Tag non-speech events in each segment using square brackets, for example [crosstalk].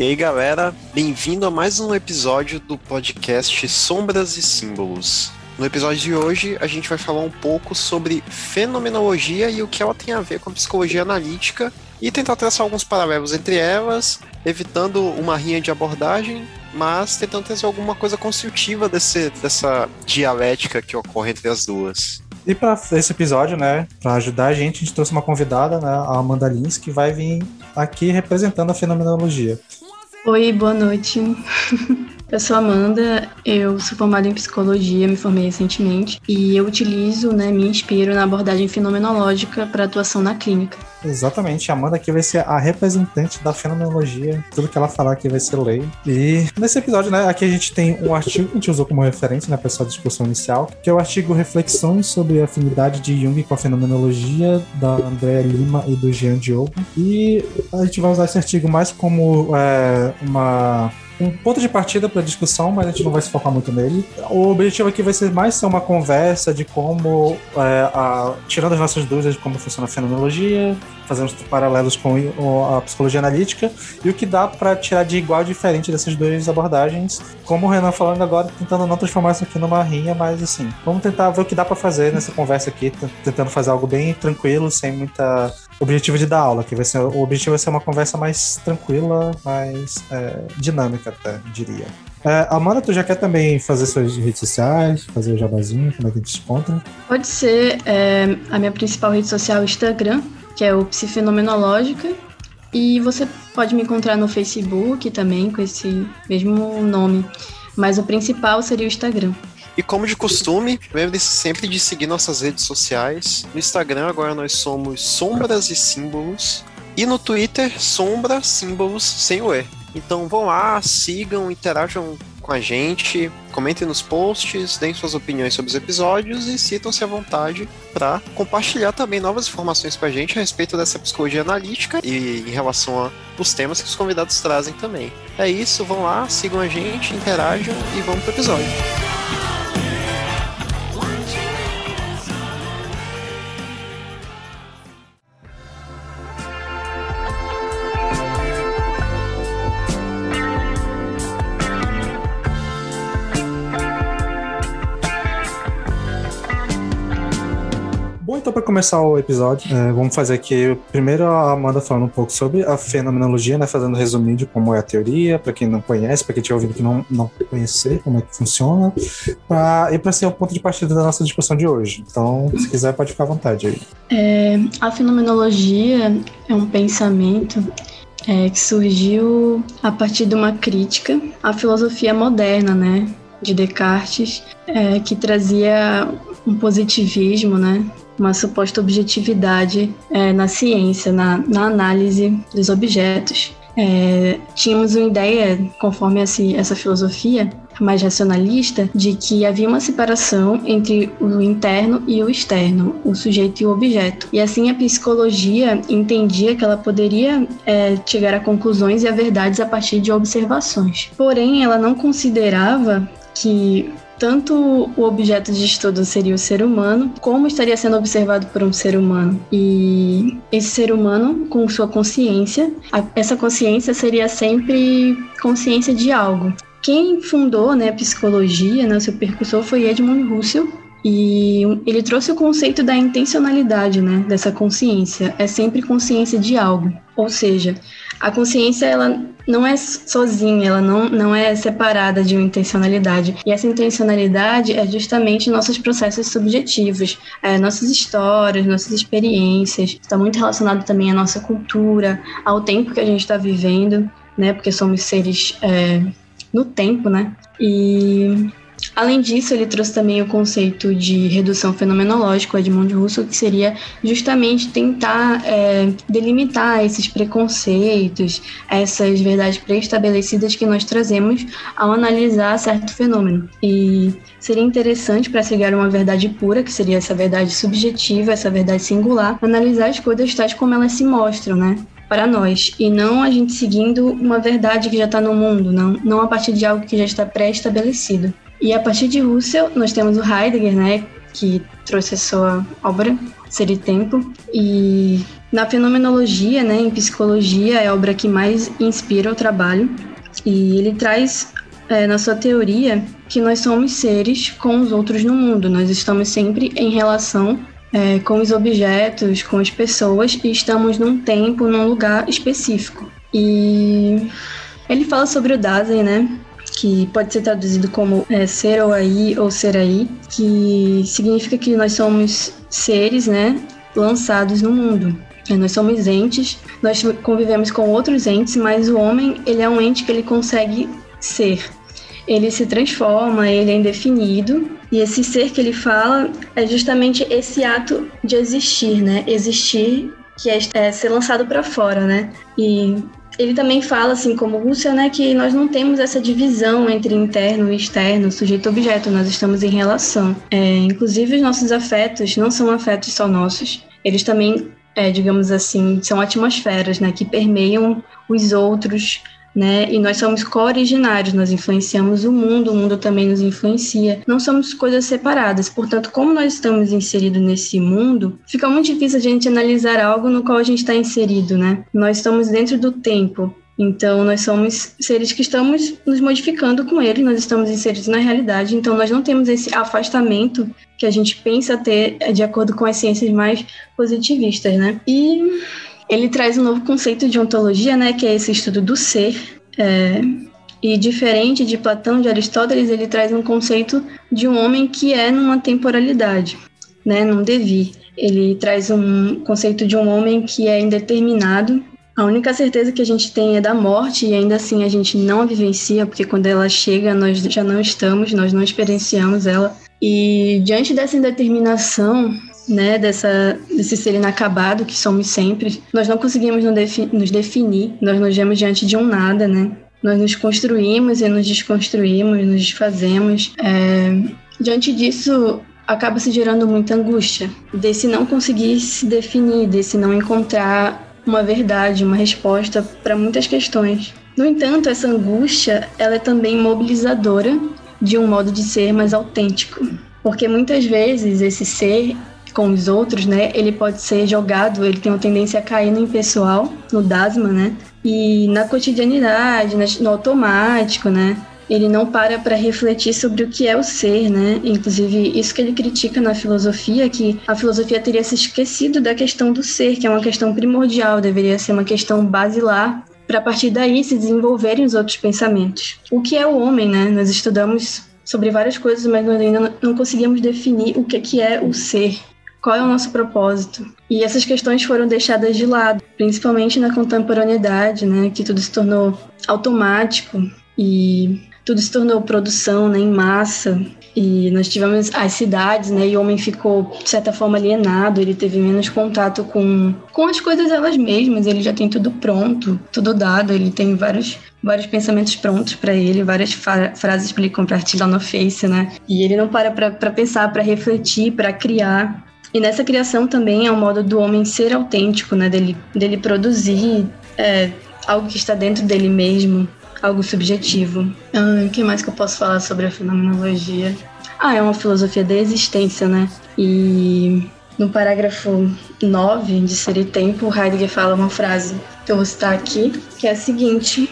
E aí, galera, bem-vindo a mais um episódio do podcast Sombras e Símbolos. No episódio de hoje, a gente vai falar um pouco sobre fenomenologia e o que ela tem a ver com a psicologia analítica e tentar traçar alguns paralelos entre elas, evitando uma rinha de abordagem, mas tentando trazer alguma coisa construtiva desse, dessa dialética que ocorre entre as duas. E para esse episódio, né, para ajudar a gente, a gente trouxe uma convidada, né, a Amanda Lins, que vai vir aqui representando a fenomenologia. Oi, boa noite. [laughs] Eu sou Amanda, eu sou formada em psicologia, me formei recentemente e eu utilizo, né, me inspiro na abordagem fenomenológica para atuação na clínica. Exatamente, a Amanda aqui vai ser a representante da fenomenologia, tudo que ela falar aqui vai ser lei. E nesse episódio, né, aqui a gente tem um artigo que a gente usou como referência, né, para essa discussão inicial, que é o artigo Reflexões sobre a afinidade de Jung com a fenomenologia, da Andréa Lima e do Jean Diogo. E a gente vai usar esse artigo mais como é, uma um ponto de partida para discussão, mas a gente não vai se focar muito nele. O objetivo aqui vai ser mais ser uma conversa de como, é, a, tirando as nossas dúvidas de como funciona a fenomenologia, fazendo paralelos com a psicologia analítica, e o que dá para tirar de igual e diferente dessas duas abordagens, como o Renan falando agora, tentando não transformar isso aqui numa rinha, mas assim, vamos tentar ver o que dá para fazer nessa conversa aqui, tentando fazer algo bem tranquilo, sem muita objetivo de dar aula, que vai ser o objetivo vai ser uma conversa mais tranquila, mais é, dinâmica até, diria. É, Amanda, tu já quer também fazer suas redes sociais, fazer o jabazinho, como é que a gente se encontra? Pode ser é, a minha principal rede social é Instagram, que é o Psifenomenológica, e você pode me encontrar no Facebook também com esse mesmo nome, mas o principal seria o Instagram. E como de costume, lembre-se sempre de seguir nossas redes sociais. No Instagram agora nós somos Sombras e Símbolos. E no Twitter, Sombra Símbolos sem o E. Então vão lá, sigam, interajam com a gente, comentem nos posts, deem suas opiniões sobre os episódios e citam-se à vontade para compartilhar também novas informações com a gente a respeito dessa psicologia analítica e em relação aos temas que os convidados trazem também. É isso, vão lá, sigam a gente, interajam e vamos pro episódio. Começar o episódio, é, vamos fazer aqui primeiro a Amanda falando um pouco sobre a fenomenologia, né? Fazendo um resuminho de como é a teoria, para quem não conhece, para quem tiver ouvido que não, não conhecer como é que funciona, pra, e para ser o ponto de partida da nossa discussão de hoje. Então, se quiser, pode ficar à vontade aí. É, a fenomenologia é um pensamento é, que surgiu a partir de uma crítica à filosofia moderna, né? De Descartes, é, que trazia um positivismo, né? Uma suposta objetividade é, na ciência, na, na análise dos objetos. É, tínhamos uma ideia, conforme esse, essa filosofia mais racionalista, de que havia uma separação entre o interno e o externo, o sujeito e o objeto. E assim a psicologia entendia que ela poderia é, chegar a conclusões e a verdades a partir de observações. Porém, ela não considerava que tanto o objeto de estudo seria o ser humano, como estaria sendo observado por um ser humano. E esse ser humano, com sua consciência, essa consciência seria sempre consciência de algo. Quem fundou né, a psicologia, né, seu percursor, foi Edmund Husserl, e ele trouxe o conceito da intencionalidade, né, dessa consciência. É sempre consciência de algo. Ou seja, a consciência ela não é sozinha, ela não, não é separada de uma intencionalidade. E essa intencionalidade é justamente nossos processos subjetivos, é, nossas histórias, nossas experiências. Está muito relacionado também à nossa cultura, ao tempo que a gente está vivendo, né? Porque somos seres é, no tempo, né? E Além disso, ele trouxe também o conceito de redução fenomenológica, o Edmund Russell, que seria justamente tentar é, delimitar esses preconceitos, essas verdades pré-estabelecidas que nós trazemos ao analisar certo fenômeno. E seria interessante para chegar a uma verdade pura, que seria essa verdade subjetiva, essa verdade singular, analisar as coisas tais como elas se mostram, né? para nós e não a gente seguindo uma verdade que já está no mundo, não, não a partir de algo que já está pré-estabelecido. E a partir de Russell, nós temos o Heidegger, né, que trouxe a sua obra, Ser e Tempo. E na fenomenologia, né, em psicologia, é a obra que mais inspira o trabalho. E ele traz é, na sua teoria que nós somos seres com os outros no mundo. Nós estamos sempre em relação é, com os objetos, com as pessoas e estamos num tempo, num lugar específico. E ele fala sobre o Dasein, né? Que pode ser traduzido como é, ser ou aí ou ser aí, que significa que nós somos seres, né? Lançados no mundo. É, nós somos entes, nós convivemos com outros entes, mas o homem ele é um ente que ele consegue ser. Ele se transforma, ele é indefinido e esse ser que ele fala é justamente esse ato de existir, né? Existir que é, é ser lançado para fora, né? E ele também fala, assim como Rússia, né, que nós não temos essa divisão entre interno e externo, sujeito-objeto, nós estamos em relação. É, inclusive, os nossos afetos não são afetos só nossos, eles também, é, digamos assim, são atmosferas, né, que permeiam os outros, né? E nós somos co-originários, nós influenciamos o mundo, o mundo também nos influencia. Não somos coisas separadas. Portanto, como nós estamos inseridos nesse mundo, fica muito difícil a gente analisar algo no qual a gente está inserido, né? Nós estamos dentro do tempo. Então, nós somos seres que estamos nos modificando com ele, nós estamos inseridos na realidade, então nós não temos esse afastamento que a gente pensa ter de acordo com as ciências mais positivistas, né? E ele traz um novo conceito de ontologia, né, que é esse estudo do ser. É, e diferente de Platão, de Aristóteles, ele traz um conceito de um homem que é numa temporalidade, né, num devir. Ele traz um conceito de um homem que é indeterminado. A única certeza que a gente tem é da morte e ainda assim a gente não a vivencia, porque quando ela chega nós já não estamos, nós não experienciamos ela. E diante dessa indeterminação, né, dessa, desse ser inacabado que somos sempre, nós não conseguimos nos definir, nós nos vemos diante de um nada, né? Nós nos construímos e nos desconstruímos, nos desfazemos. É, diante disso, acaba se gerando muita angústia, desse não conseguir se definir, desse não encontrar uma verdade, uma resposta para muitas questões. No entanto, essa angústia, ela é também mobilizadora de um modo de ser mais autêntico, porque muitas vezes esse ser com os outros, né, ele pode ser jogado, ele tem uma tendência a cair no impessoal, no dasma, né, e na cotidianidade, no automático, né, ele não para para refletir sobre o que é o ser, né? Inclusive, isso que ele critica na filosofia, que a filosofia teria se esquecido da questão do ser, que é uma questão primordial, deveria ser uma questão basilar, para a partir daí se desenvolverem os outros pensamentos. O que é o homem, né? Nós estudamos sobre várias coisas, mas nós ainda não conseguimos definir o que é o ser, qual é o nosso propósito? E essas questões foram deixadas de lado, principalmente na contemporaneidade, né, que tudo se tornou automático e tudo se tornou produção né, em massa. E nós tivemos as cidades, né? E o homem ficou, de certa forma, alienado, ele teve menos contato com, com as coisas elas mesmas, ele já tem tudo pronto, tudo dado, ele tem vários, vários pensamentos prontos para ele, várias frases para ele compartilhar no Face, né? E ele não para para pensar, para refletir, para criar. E nessa criação também é um modo do homem ser autêntico, né? Dele, dele produzir é, algo que está dentro dele mesmo, algo subjetivo. Ah, o que mais que eu posso falar sobre a fenomenologia? Ah, é uma filosofia da existência, né? E no parágrafo 9 de Ser e Tempo, Heidegger fala uma frase que eu vou citar aqui, que é a seguinte: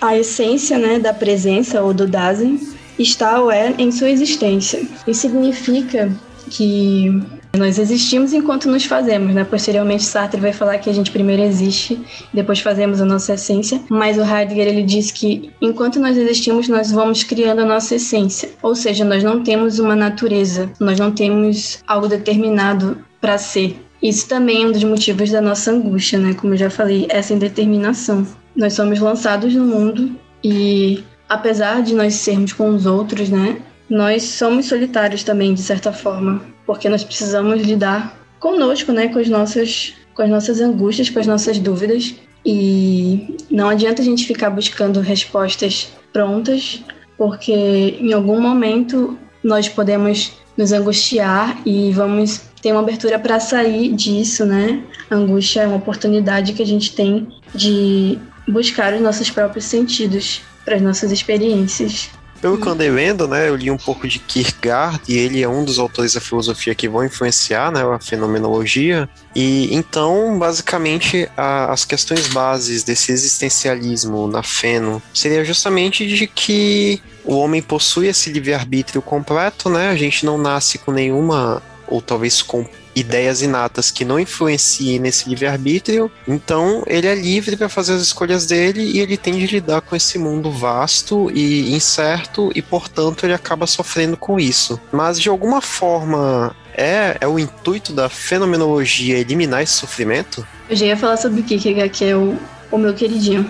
A essência né, da presença ou do Dasein está ou é em sua existência. Isso significa que nós existimos enquanto nos fazemos, né? Posteriormente, Sartre vai falar que a gente primeiro existe, depois fazemos a nossa essência. Mas o Heidegger ele diz que enquanto nós existimos, nós vamos criando a nossa essência. Ou seja, nós não temos uma natureza, nós não temos algo determinado para ser. Isso também é um dos motivos da nossa angústia, né? Como eu já falei, essa indeterminação. Nós somos lançados no mundo e apesar de nós sermos com os outros, né? Nós somos solitários também, de certa forma porque nós precisamos lidar conosco, né, com as nossas, com as nossas angústias, com as nossas dúvidas. E não adianta a gente ficar buscando respostas prontas, porque em algum momento nós podemos nos angustiar e vamos ter uma abertura para sair disso, né? Angústia é uma oportunidade que a gente tem de buscar os nossos próprios sentidos para as nossas experiências. Pelo que eu andei lendo, né, eu li um pouco de Kierkegaard e ele é um dos autores da filosofia que vão influenciar, né, a fenomenologia. E então, basicamente, a, as questões bases desse existencialismo na feno seria justamente de que o homem possui esse livre-arbítrio completo, né? A gente não nasce com nenhuma ou talvez com ideias inatas que não influenciem nesse livre-arbítrio, então ele é livre para fazer as escolhas dele e ele tem de lidar com esse mundo vasto e incerto e, portanto, ele acaba sofrendo com isso. Mas de alguma forma é, é o intuito da fenomenologia eliminar esse sofrimento? Eu já ia falar sobre o Kierkegaard, que é o, o meu queridinho.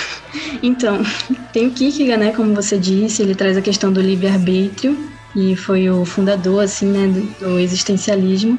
[laughs] então, tem o Kierkegaard, né, como você disse, ele traz a questão do livre-arbítrio, e foi o fundador assim, né, do existencialismo.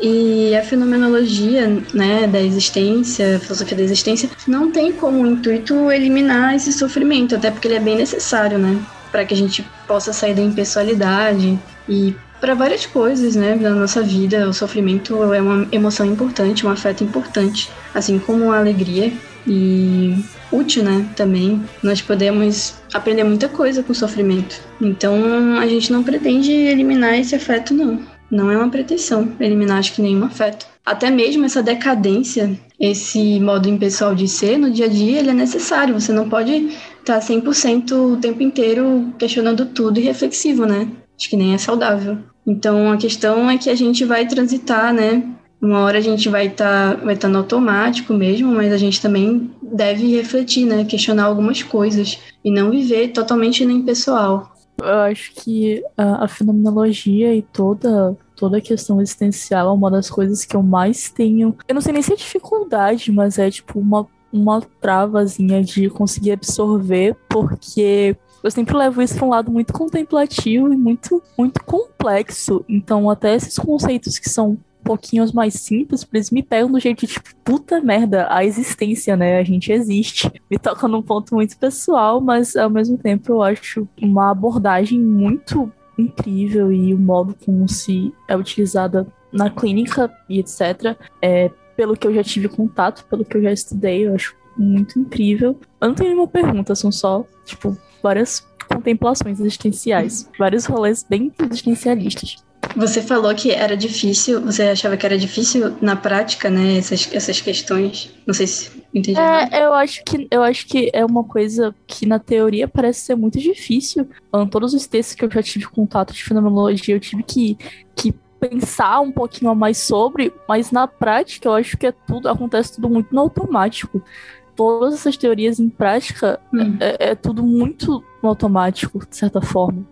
E a fenomenologia né, da existência, a filosofia da existência, não tem como intuito eliminar esse sofrimento, até porque ele é bem necessário, né? Para que a gente possa sair da impessoalidade e para várias coisas, né, da nossa vida. O sofrimento é uma emoção importante, um afeto importante, assim como a alegria. E útil, né? Também nós podemos aprender muita coisa com o sofrimento. Então a gente não pretende eliminar esse afeto, não. Não é uma pretensão eliminar, acho que nenhum afeto. Até mesmo essa decadência, esse modo impessoal de ser, no dia a dia, ele é necessário. Você não pode estar 100% o tempo inteiro questionando tudo e reflexivo, né? Acho que nem é saudável. Então a questão é que a gente vai transitar, né, uma hora a gente vai estar tá, vai tá no automático mesmo, mas a gente também deve refletir, né? Questionar algumas coisas e não viver totalmente no impessoal. Eu acho que a, a fenomenologia e toda toda a questão existencial é uma das coisas que eu mais tenho. Eu não sei nem se é dificuldade, mas é tipo uma, uma travazinha de conseguir absorver, porque eu sempre levo isso para um lado muito contemplativo e muito, muito complexo. Então, até esses conceitos que são pouquinho mais simples, eles me pegam do jeito de, tipo, puta merda, a existência, né? A gente existe. Me toca num ponto muito pessoal, mas ao mesmo tempo eu acho uma abordagem muito incrível e o modo como se é utilizada na clínica e etc. É, pelo que eu já tive contato, pelo que eu já estudei, eu acho muito incrível. Eu não tenho nenhuma pergunta, são só, tipo, várias contemplações existenciais, vários rolês bem existencialistas. Você falou que era difícil, você achava que era difícil na prática, né, essas, essas questões. Não sei se entendi. É, eu acho que eu acho que é uma coisa que na teoria parece ser muito difícil. Um, todos os textos que eu já tive contato de fenomenologia, eu tive que, que pensar um pouquinho a mais sobre, mas na prática eu acho que é tudo acontece tudo muito no automático. Todas essas teorias em prática hum. é, é tudo muito no automático, de certa forma.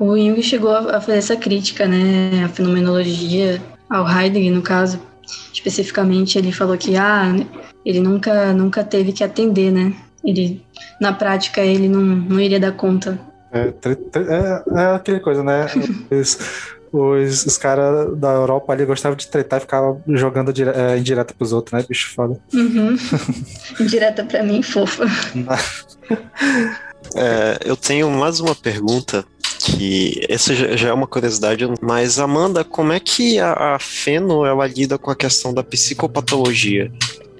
O Jung chegou a fazer essa crítica, né, à fenomenologia, ao Heidegger, no caso, especificamente, ele falou que ah, ele nunca, nunca teve que atender, né? Ele, na prática, ele não, não iria dar conta. É, é, é aquele coisa, né? [laughs] os, os, os caras da Europa ali gostavam de tretar e ficavam jogando dire, é, indireta pros outros, né, bicho foda? Uhum. [laughs] indireta pra mim, fofa. [laughs] É, eu tenho mais uma pergunta que essa já é uma curiosidade, mas Amanda, como é que a, a Feno ela lida com a questão da psicopatologia?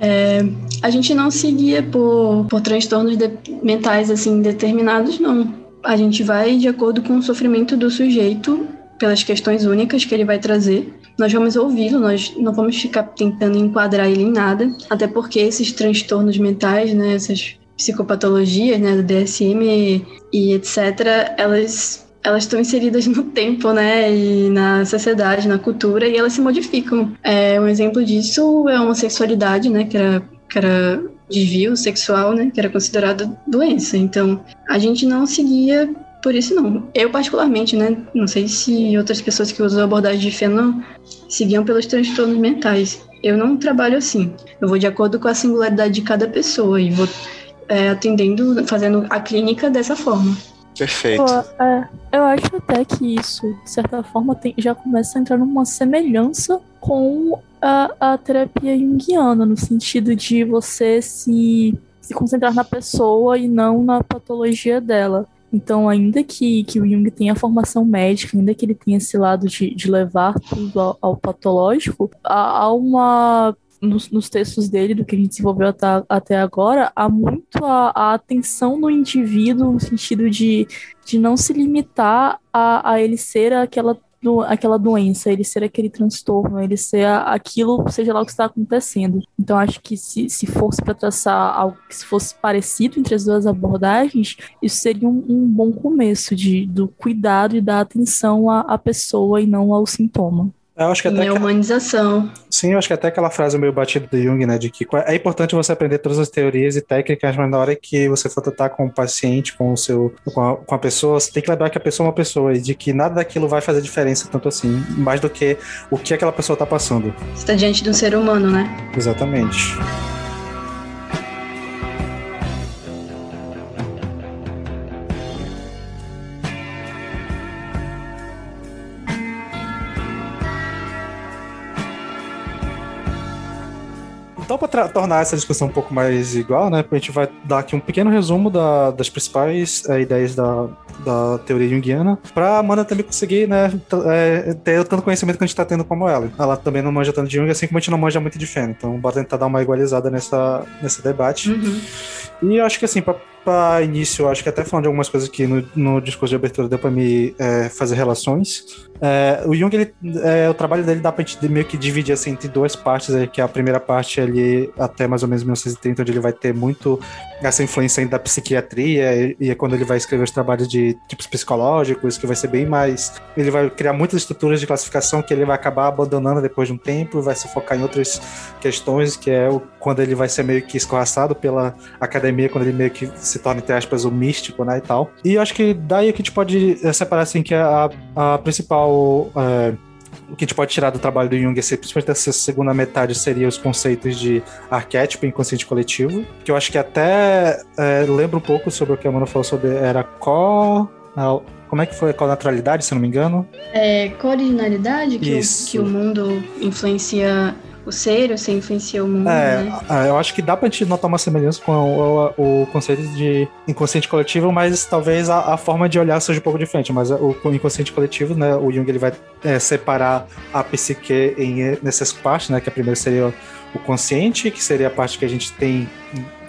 É, a gente não seguia por, por transtornos de, mentais assim determinados, não. A gente vai de acordo com o sofrimento do sujeito, pelas questões únicas que ele vai trazer. Nós vamos ouvi-lo, nós não vamos ficar tentando enquadrar ele em nada, até porque esses transtornos mentais, né, essas psicopatologias, né, do DSM e etc., elas elas estão inseridas no [laughs] tempo, né, e na sociedade, na cultura, e elas se modificam. É, um exemplo disso é a homossexualidade, né, que era, que era desvio sexual, né, que era considerado doença. Então, a gente não seguia por isso não. Eu particularmente, né, não sei se outras pessoas que usam a abordagem de feno seguiam pelos transtornos mentais. Eu não trabalho assim. Eu vou de acordo com a singularidade de cada pessoa e vou é, atendendo, fazendo a clínica dessa forma. Perfeito. É, eu acho até que isso, de certa forma, tem, já começa a entrar numa semelhança com a, a terapia junguiana, no sentido de você se, se concentrar na pessoa e não na patologia dela. Então, ainda que, que o Jung tenha formação médica, ainda que ele tenha esse lado de, de levar tudo ao, ao patológico, há, há uma nos, nos, textos dele, do que a gente desenvolveu até, até agora, há muito a, a atenção no indivíduo, no sentido de, de não se limitar a, a ele ser aquela do, aquela doença, ele ser aquele transtorno, ele ser aquilo, seja lá o que está acontecendo. Então, acho que se, se fosse para traçar algo que fosse parecido entre as duas abordagens, isso seria um, um bom começo de, do cuidado e da atenção à, à pessoa e não ao sintoma. Eu acho que até que... humanização. Sim, eu acho que até aquela frase meio batida do Jung, né, de que é importante você aprender todas as teorias e técnicas, mas na hora que você for tratar com o paciente, com o seu, com a, com a pessoa, você tem que lembrar que a pessoa é uma pessoa e de que nada daquilo vai fazer diferença tanto assim, mais do que o que aquela pessoa está passando. Você está diante de um ser humano, né? Exatamente. Então, para tornar essa discussão um pouco mais igual, né, a gente vai dar aqui um pequeno resumo da, das principais é, ideias da, da teoria junguiana, para a Amanda também conseguir né, é, ter tanto conhecimento que a gente está tendo como ela. Ela também não manja tanto de Jung, assim como a gente não manja muito de Fênix. Então, bora tentar dar uma igualizada nessa, nesse debate. Uhum. E eu acho que, assim, para início, acho que até falando de algumas coisas que no, no discurso de abertura deu para me é, fazer relações. É, o Jung, ele, é, o trabalho dele dá pra gente meio que dividir assim, entre duas partes, que a primeira parte ali até mais ou menos 1930, onde ele vai ter muito essa influência da psiquiatria, e, e, é quando ele vai escrever os trabalhos de tipos psicológicos, que vai ser bem mais. Ele vai criar muitas estruturas de classificação que ele vai acabar abandonando depois de um tempo, vai se focar em outras questões, que é o, quando ele vai ser meio que escorraçado pela academia, quando ele meio que se torna, entre aspas, o místico, né, e tal. E eu acho que daí que a gente pode é, separar, assim, que a, a principal... É, o que a gente pode tirar do trabalho do Jung, principalmente essa segunda metade, seria os conceitos de arquétipo e inconsciente coletivo, que eu acho que até é, lembra um pouco sobre o que a Mona falou sobre era co... Como é que foi? a naturalidade, se não me engano? É, co-originalidade, que, que o mundo influencia ser, você influencia o mundo, é, né? É, eu acho que dá pra gente notar uma semelhança com o, o, o conceito de inconsciente coletivo, mas talvez a, a, forma de olhar seja um pouco diferente. Mas o, o inconsciente coletivo, né, o Jung ele vai é, separar a psique em, nessas partes, né, que a primeira seria o consciente, que seria a parte que a gente tem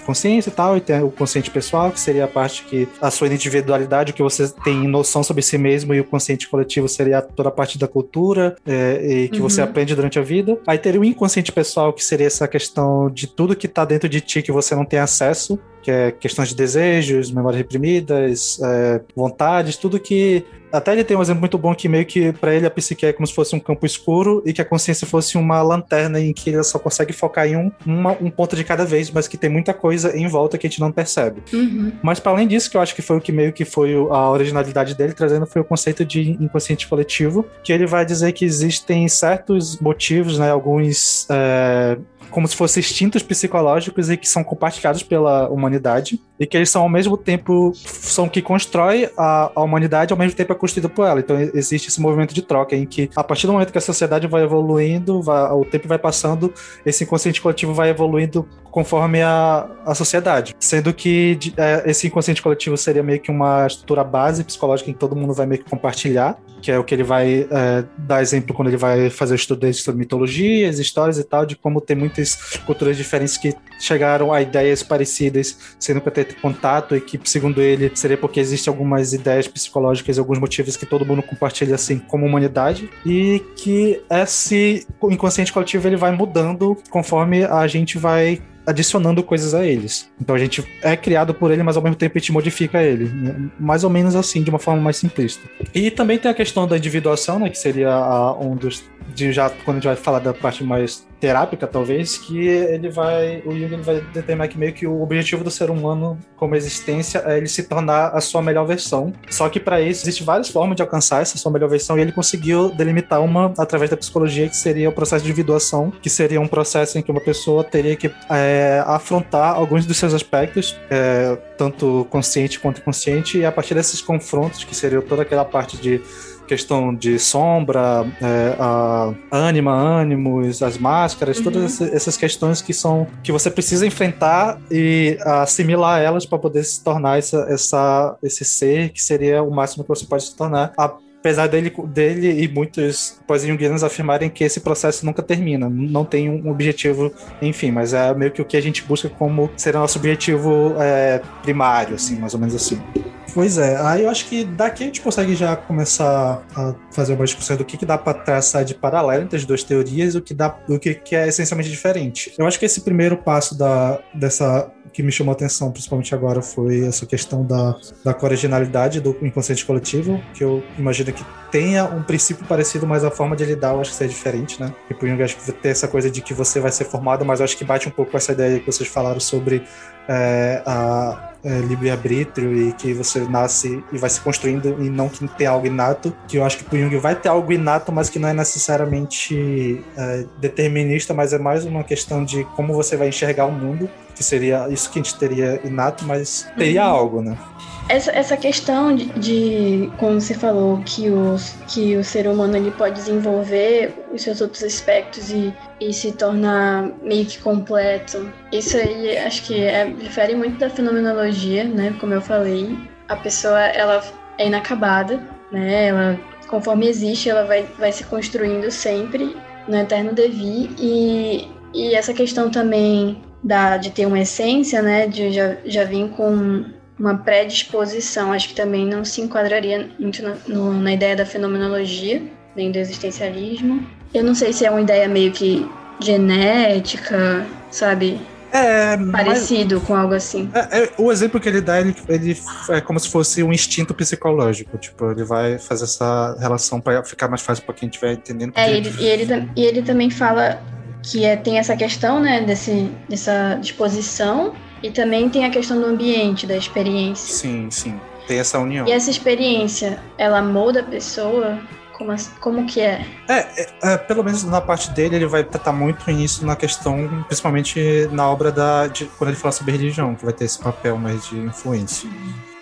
consciência e tal, e tem o consciente pessoal, que seria a parte que a sua individualidade, o que você tem noção sobre si mesmo, e o consciente coletivo seria toda a parte da cultura é, e que uhum. você aprende durante a vida. Aí teria o inconsciente pessoal, que seria essa questão de tudo que tá dentro de ti que você não tem acesso, que é questões de desejos, memórias reprimidas, é, vontades, tudo que até ele tem um exemplo muito bom que meio que para ele a psique é como se fosse um campo escuro e que a consciência fosse uma lanterna em que ele só consegue focar em um, uma, um ponto de cada vez, mas que tem muita coisa em volta que a gente não percebe. Uhum. Mas para além disso, que eu acho que foi o que meio que foi a originalidade dele trazendo foi o conceito de inconsciente coletivo, que ele vai dizer que existem certos motivos, né, alguns é, como se fossem instintos psicológicos e que são compartilhados pela humanidade e que eles são ao mesmo tempo são que constrói a, a humanidade ao mesmo tempo é construído por ela. Então existe esse movimento de troca em que a partir do momento que a sociedade vai evoluindo, vai, o tempo vai passando, esse inconsciente coletivo vai evoluindo conforme a, a sociedade, sendo que é, esse inconsciente coletivo seria meio que uma estrutura base psicológica em que todo mundo vai meio que compartilhar, que é o que ele vai é, dar exemplo quando ele vai fazer o estudo sobre mitologias, histórias e tal, de como tem muitas culturas diferentes que chegaram a ideias parecidas, sendo para ter contato e que, segundo ele, seria porque existem algumas ideias psicológicas, alguns motivos que todo mundo compartilha assim como humanidade e que esse inconsciente coletivo ele vai mudando conforme a gente vai adicionando coisas a eles. Então a gente é criado por ele, mas ao mesmo tempo a gente modifica ele. Mais ou menos assim, de uma forma mais simplista. E também tem a questão da individuação, né? Que seria a, um dos. De já, quando a gente vai falar da parte mais terápica, talvez, que ele vai. O Jung vai determinar que meio que o objetivo do ser humano como existência é ele se tornar a sua melhor versão. Só que para isso existem várias formas de alcançar essa sua melhor versão e ele conseguiu delimitar uma através da psicologia, que seria o processo de individuação, que seria um processo em que uma pessoa teria que é, afrontar alguns dos seus aspectos, é, tanto consciente quanto inconsciente, e a partir desses confrontos, que seria toda aquela parte de questão de sombra, é, a ânima, ânimos, as máscaras, uhum. todas essas questões que são que você precisa enfrentar e assimilar elas para poder se tornar essa, essa, esse ser que seria o máximo que você pode se tornar. A apesar dele, dele e muitos pós-junguianos afirmarem que esse processo nunca termina, não tem um objetivo, enfim, mas é meio que o que a gente busca como ser nosso objetivo é, primário, assim, mais ou menos assim. Pois é, aí eu acho que daqui a gente consegue já começar a fazer uma discussão do que, que dá para traçar de paralelo entre as duas teorias e o que, dá, o que, que é essencialmente diferente. Eu acho que esse primeiro passo da, dessa que me chamou a atenção, principalmente agora, foi essa questão da, da originalidade do inconsciente coletivo, que eu imagino que tenha um princípio parecido, mas a forma de lidar eu acho que seja diferente, né? Por Jung, acho que ter essa coisa de que você vai ser formado, mas eu acho que bate um pouco com essa ideia que vocês falaram sobre é, a é, livre-arbítrio e que você nasce e vai se construindo e não que tem algo inato, que eu acho que o Jung vai ter algo inato, mas que não é necessariamente é, determinista, mas é mais uma questão de como você vai enxergar o mundo, que seria isso que a gente teria inato, mas teria uhum. algo, né? Essa, essa questão de, de, como você falou, que, os, que o ser humano ele pode desenvolver os seus outros aspectos e, e se tornar meio que completo, isso aí acho que é, difere muito da fenomenologia, né? Como eu falei, a pessoa ela é inacabada, né? Ela, conforme existe, ela vai, vai se construindo sempre no eterno devir e, e essa questão também da, de ter uma essência, né? De já, já vir com uma predisposição, acho que também não se enquadraria muito na, no, na ideia da fenomenologia, nem do existencialismo. Eu não sei se é uma ideia meio que genética, sabe? É, parecido mas, com algo assim. É, é, o exemplo que ele dá, ele, ele é como se fosse um instinto psicológico. Tipo, ele vai fazer essa relação para ficar mais fácil para quem estiver entendendo. É, ele, e, ele, e ele também fala que é, tem essa questão, né, desse, dessa disposição e também tem a questão do ambiente, da experiência. Sim, sim. Tem essa união. E essa experiência, ela molda a pessoa? Como, como que é? É, é, é pelo menos na parte dele, ele vai tratar muito isso na questão, principalmente na obra da. De, quando ele fala sobre religião, que vai ter esse papel mais de influência.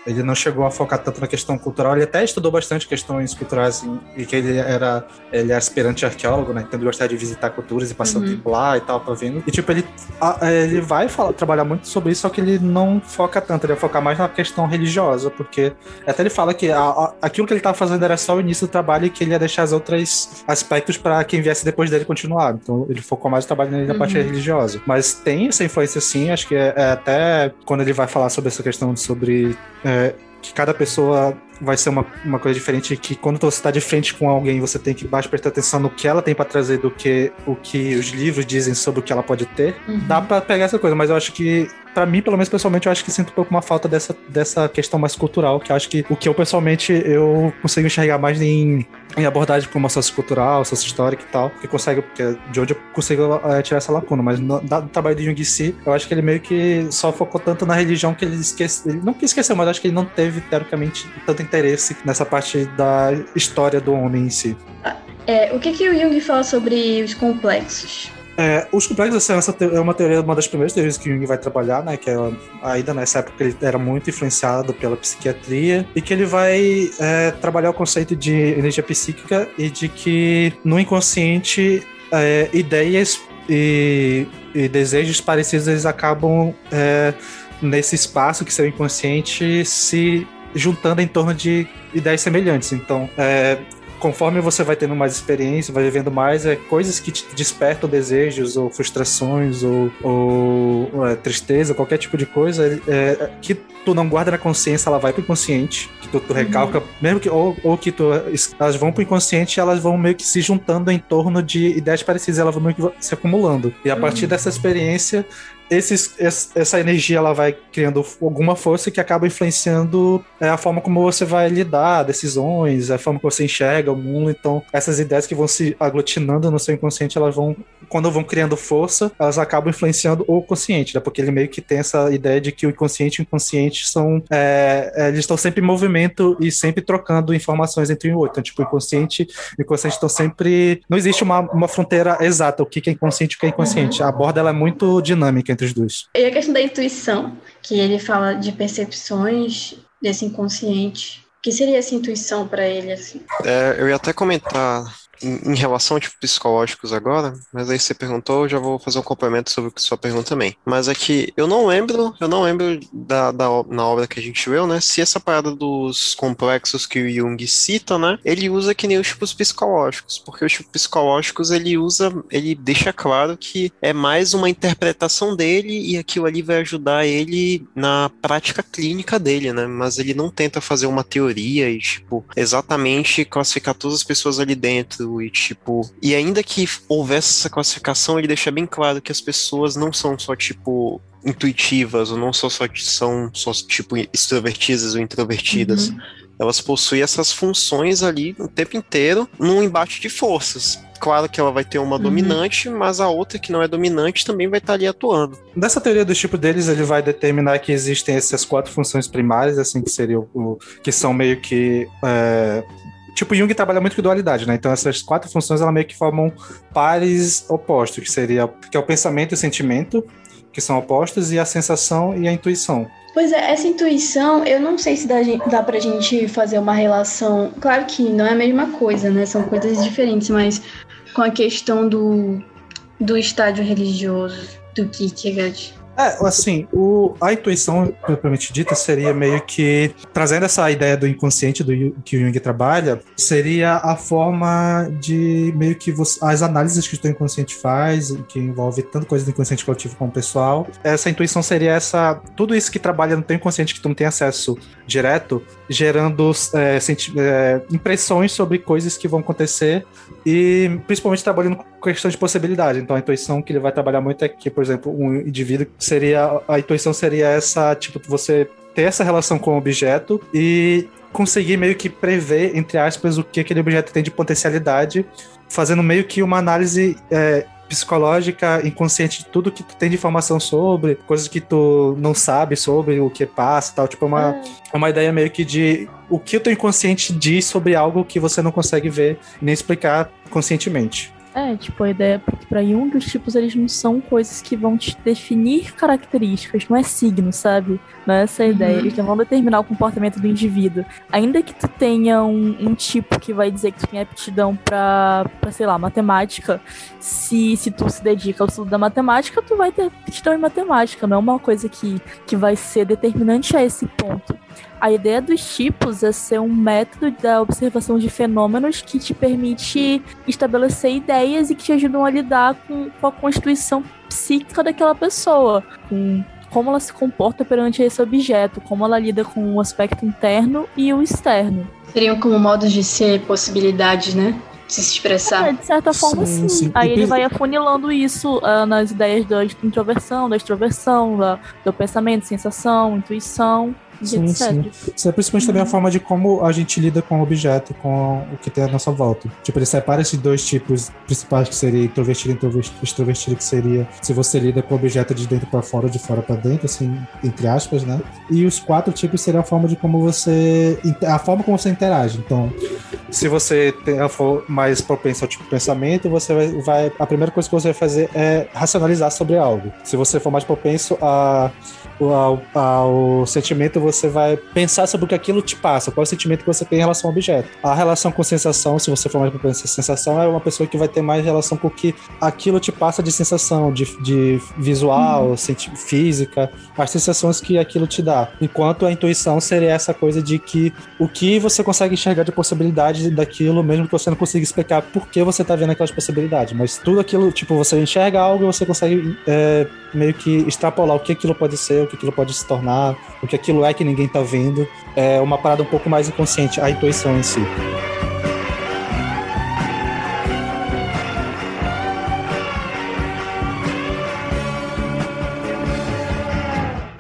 Ele não chegou a focar tanto na questão cultural, ele até estudou bastante questões culturais e que ele era ele é aspirante arqueólogo, né? Então ele gostava de visitar culturas e passar uhum. o tempo lá e tal, pra vendo. E tipo, ele, a, ele vai falar, trabalhar muito sobre isso, só que ele não foca tanto, ele vai focar mais na questão religiosa, porque até ele fala que a, a, aquilo que ele estava fazendo era só o início do trabalho e que ele ia deixar os outros aspectos para quem viesse depois dele continuar. Então ele focou mais no trabalho nele na uhum. parte religiosa. Mas tem essa influência sim, acho que é, é até quando ele vai falar sobre essa questão sobre é, que cada pessoa vai ser uma, uma coisa diferente que quando você está de frente com alguém você tem que mais prestar atenção no que ela tem para trazer do que o que os livros dizem sobre o que ela pode ter uhum. dá para pegar essa coisa mas eu acho que para mim pelo menos pessoalmente eu acho que sinto um pouco uma falta dessa, dessa questão mais cultural que eu acho que o que eu pessoalmente eu consigo enxergar mais em, em abordagem como sociocultural histórica e tal que consegue porque de onde eu consigo é, tirar essa lacuna mas no, no, trabalho de Jung si eu acho que ele meio que só focou tanto na religião que ele esqueceu ele não que esqueceu mas acho que ele não teve teoricamente tanto interesse nessa parte da história do homem em si. É, o que, que o Jung fala sobre os complexos? É, os complexos, assim, essa é uma teoria, uma das primeiras teorias que Jung vai trabalhar, né? Que é, ainda nessa época ele era muito influenciado pela psiquiatria e que ele vai é, trabalhar o conceito de energia psíquica e de que no inconsciente é, ideias e, e, desejos parecidos eles acabam é, nesse espaço que seu inconsciente se juntando em torno de ideias semelhantes. Então, é, conforme você vai tendo mais experiência, vai vivendo mais, é coisas que te despertam desejos ou frustrações ou, ou, é, tristeza, qualquer tipo de coisa é, é que tu não guarda na consciência, ela vai pro inconsciente, que tu, tu recalca, uhum. mesmo que ou, ou que tu elas vão pro inconsciente, elas vão meio que se juntando em torno de ideias parecidas, elas vão meio que se acumulando. E a partir uhum. dessa experiência, esses, essa energia ela vai criando alguma força que acaba influenciando é, a forma como você vai lidar, decisões, a forma que você enxerga o mundo. Então, essas ideias que vão se aglutinando no seu inconsciente, elas vão, quando vão criando força, elas acabam influenciando o consciente, né? Porque ele meio que tem essa ideia de que o inconsciente e o inconsciente são. É, é eles estão sempre em movimento e sempre trocando informações entre um e outro. Então, tipo, o inconsciente e o inconsciente estão sempre. Não existe uma, uma fronteira exata, o que é inconsciente e o que é inconsciente. A borda ela é muito dinâmica entre os dois. E a questão da intuição, que ele fala de percepções desse inconsciente. O que seria essa intuição para ele? Assim? É, eu ia até comentar em, relação a tipo, psicológicos agora, mas aí você perguntou, eu já vou fazer um complemento sobre sua pergunta também. Mas é que eu não lembro, eu não lembro da, da, na obra que a gente viu, né, se essa parada dos complexos que o Jung cita, né, ele usa que nem os tipos psicológicos, porque os tipos psicológicos ele usa, ele deixa claro que é mais uma interpretação dele e aquilo ali vai ajudar ele na prática clínica dele, né, mas ele não tenta fazer uma teoria e, tipo, exatamente classificar todas as pessoas ali dentro e, tipo, e ainda que houvesse essa classificação, ele deixa bem claro que as pessoas não são só, tipo, intuitivas, ou não só, só são só, tipo, extrovertidas ou introvertidas. Uhum. Elas possuem essas funções ali o tempo inteiro num embate de forças. Claro que ela vai ter uma uhum. dominante, mas a outra que não é dominante também vai estar ali atuando. Nessa teoria do tipo deles, ele vai determinar que existem essas quatro funções primárias, assim, que seriam o, que são meio que é, Tipo, Jung trabalha muito com dualidade, né? Então essas quatro funções ela meio que formam pares opostos, que seria que é o pensamento e o sentimento, que são opostos, e a sensação e a intuição. Pois é, essa intuição, eu não sei se dá, dá pra gente fazer uma relação. Claro que não é a mesma coisa, né? São coisas diferentes, mas com a questão do, do estádio religioso do Kierkegaard. É, assim, o, a intuição, propriamente dita, seria meio que, trazendo essa ideia do inconsciente do, que o Jung trabalha, seria a forma de meio que você, as análises que o teu inconsciente faz, que envolve tanto coisa do inconsciente coletivo como pessoal. Essa intuição seria essa, tudo isso que trabalha no teu inconsciente que tu não tem acesso direto, gerando é, é, impressões sobre coisas que vão acontecer e principalmente trabalhando com questão de possibilidade. Então a intuição que ele vai trabalhar muito é que, por exemplo, um indivíduo seria a intuição seria essa, tipo, você ter essa relação com o objeto e conseguir meio que prever, entre aspas, o que aquele objeto tem de potencialidade, fazendo meio que uma análise é, psicológica, inconsciente de tudo que tu tem de informação sobre, coisas que tu não sabe sobre o que passa tal. Tipo, é uma, é. é uma ideia meio que de o que o teu inconsciente diz sobre algo que você não consegue ver nem explicar conscientemente. É, tipo, a ideia, porque pra Jung os tipos eles não são coisas que vão te definir características, não é signo, sabe? Não é essa a ideia. Uhum. Eles não vão determinar o comportamento do indivíduo. Ainda que tu tenha um, um tipo que vai dizer que tu tem aptidão pra, pra sei lá, matemática, se, se tu se dedica ao estudo da matemática, tu vai ter aptidão em matemática, não é uma coisa que, que vai ser determinante a esse ponto. A ideia dos tipos é ser um método da observação de fenômenos que te permite estabelecer ideias e que te ajudam a lidar com, com a constituição psíquica daquela pessoa, com como ela se comporta perante esse objeto, como ela lida com o aspecto interno e o externo. Seriam como modos de ser possibilidades, né? De se expressar. É, de certa forma, sim. sim. sim. Aí ele vai afunilando isso uh, nas ideias da introversão, da extroversão, da, do pensamento, sensação, intuição. Sim, sim. Isso é principalmente também a uhum. forma de como a gente lida com o objeto, com o que tem à nossa volta. Tipo, ele separa esses dois tipos principais, que seria introvertido e extrovertido, que seria se você lida com o objeto de dentro para fora ou de fora para dentro, assim, entre aspas, né? E os quatro tipos seria a forma de como você. a forma como você interage. Então, se você tem mais propenso ao tipo de pensamento, você vai, vai. A primeira coisa que você vai fazer é racionalizar sobre algo. Se você for mais propenso a ao, ao sentimento, você vai pensar sobre o que aquilo te passa, qual é o sentimento que você tem em relação ao objeto. A relação com sensação, se você for mais propenso a sensação, é uma pessoa que vai ter mais relação com o que aquilo te passa de sensação, de, de visual, uhum. física, as sensações que aquilo te dá. Enquanto a intuição seria essa coisa de que o que você consegue enxergar de possibilidade daquilo, mesmo que você não consiga explicar por que você tá vendo aquelas possibilidades. Mas tudo aquilo, tipo, você enxerga algo e você consegue é, meio que extrapolar o que aquilo pode ser, que aquilo pode se tornar, o que aquilo é que ninguém está vendo. É uma parada um pouco mais inconsciente, a intuição em si.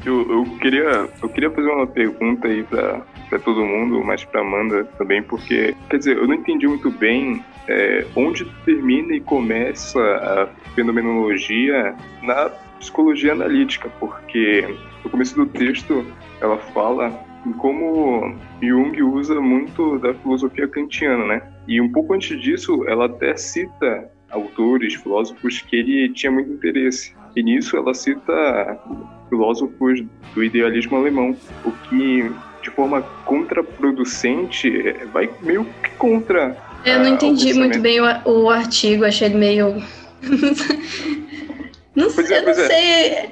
Eu, queria, eu queria fazer uma pergunta aí para para todo mundo, mas para Amanda também, porque, quer dizer, eu não entendi muito bem é, onde termina e começa a fenomenologia na psicologia analítica, porque no começo do texto ela fala em como Jung usa muito da filosofia kantiana, né? E um pouco antes disso, ela até cita autores, filósofos que ele tinha muito interesse. E nisso ela cita filósofos do idealismo alemão, o que de forma contraproducente vai meio que contra Eu não Ah, entendi muito bem o, o artigo, achei ele meio. [laughs] não Pois é, eu não é. sei.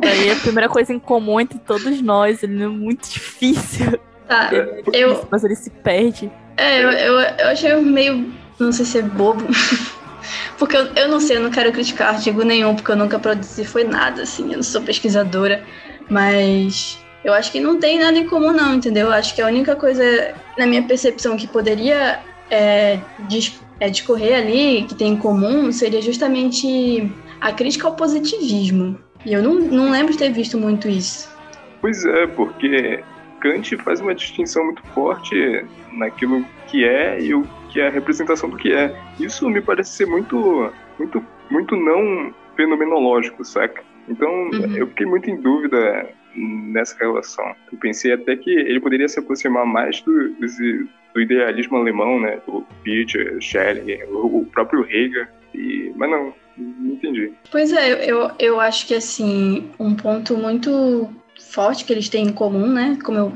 Daí a primeira coisa em comum entre todos nós, ele é muito difícil. Tá, é eu, Mas ele se perde. é, eu, eu, eu achei meio. Não sei se é bobo. [laughs] Porque eu, eu não sei, eu não quero criticar artigo nenhum, porque eu nunca produzi foi nada, assim, eu não sou pesquisadora. Mas eu acho que não tem nada em comum, não, entendeu? Eu acho que a única coisa, na minha percepção, que poderia é, dis- é, discorrer ali, que tem em comum, seria justamente a crítica ao positivismo. E eu não, não lembro de ter visto muito isso. Pois é, porque Kant faz uma distinção muito forte naquilo que é e o que é a representação do que é. Isso me parece ser muito, muito, muito não fenomenológico, saca? Então Uhum. eu fiquei muito em dúvida nessa relação. Eu pensei até que ele poderia se aproximar mais do, desse- do idealismo alemão, né? Do Fichte, Schelling, o próprio Hegel. E, mas não, não entendi. Pois é, eu, eu, acho que assim, um ponto muito forte que eles têm em comum, né? Como eu,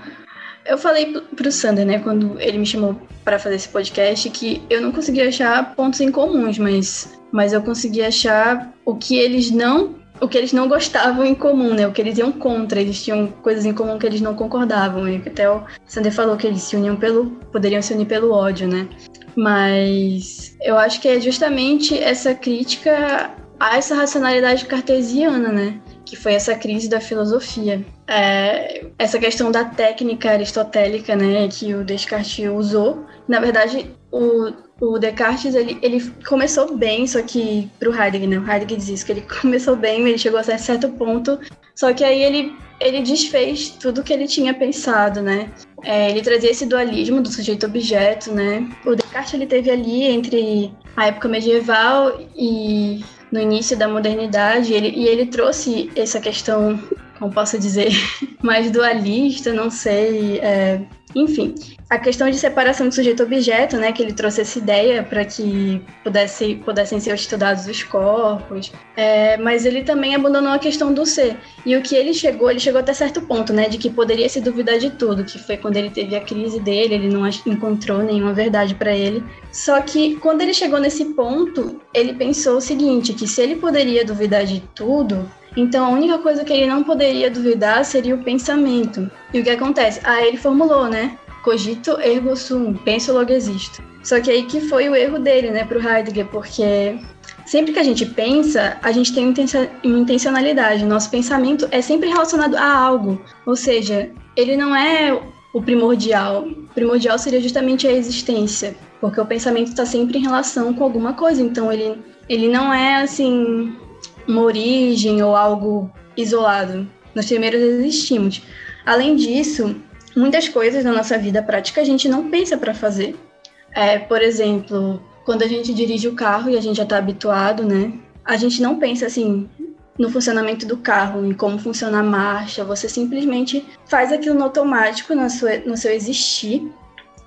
eu falei pro- pro Sander, né, quando ele me chamou para fazer esse podcast, que eu não conseguia achar pontos em comuns, mas, mas eu consegui achar o que eles não. O que eles não gostavam em comum, né? O que eles iam contra. Eles tinham coisas em comum que eles não concordavam. E até o Sander falou que eles se uniam pelo. poderiam se unir pelo ódio, né? Mas eu acho que é justamente essa crítica a essa racionalidade cartesiana, né? Que foi essa crise da filosofia. É, essa questão da técnica aristotélica, né? Que o Descartes usou. Na verdade, o, o Descartes, ele, ele começou bem, só que pro Heidegger, né? O Heidegger diz isso, que ele [laughs] começou bem, ele chegou a certo ponto, só que aí ele, ele desfez tudo que ele tinha pensado, né? É, ele trazia esse dualismo do sujeito-objeto, né? O Descartes ele teve ali entre a época medieval e no início da modernidade, ele, e ele trouxe essa questão, como posso dizer, [laughs] mais dualista, não sei, é, enfim, a questão de separação de sujeito-objeto, né, que ele trouxe essa ideia para que pudesse, pudessem ser estudados os corpos, é, mas ele também abandonou a questão do ser. E o que ele chegou, ele chegou até certo ponto, né, de que poderia se duvidar de tudo, que foi quando ele teve a crise dele, ele não encontrou nenhuma verdade para ele. Só que quando ele chegou nesse ponto, ele pensou o seguinte, que se ele poderia duvidar de tudo, então a única coisa que ele não poderia duvidar seria o pensamento. E o que acontece? Ah, ele formulou, né? Cogito ergo sum, penso logo existo. Só que aí que foi o erro dele, né, pro Heidegger, porque sempre que a gente pensa, a gente tem uma intencionalidade. Nosso pensamento é sempre relacionado a algo. Ou seja, ele não é o primordial. O primordial seria justamente a existência, porque o pensamento está sempre em relação com alguma coisa. Então ele, ele não é assim uma origem ou algo isolado. Nós primeiros existimos. Além disso, muitas coisas na nossa vida prática a gente não pensa para fazer. É, por exemplo, quando a gente dirige o carro e a gente já está habituado, né? A gente não pensa assim no funcionamento do carro, em como funciona a marcha. Você simplesmente faz aquilo no automático, no seu, no seu existir.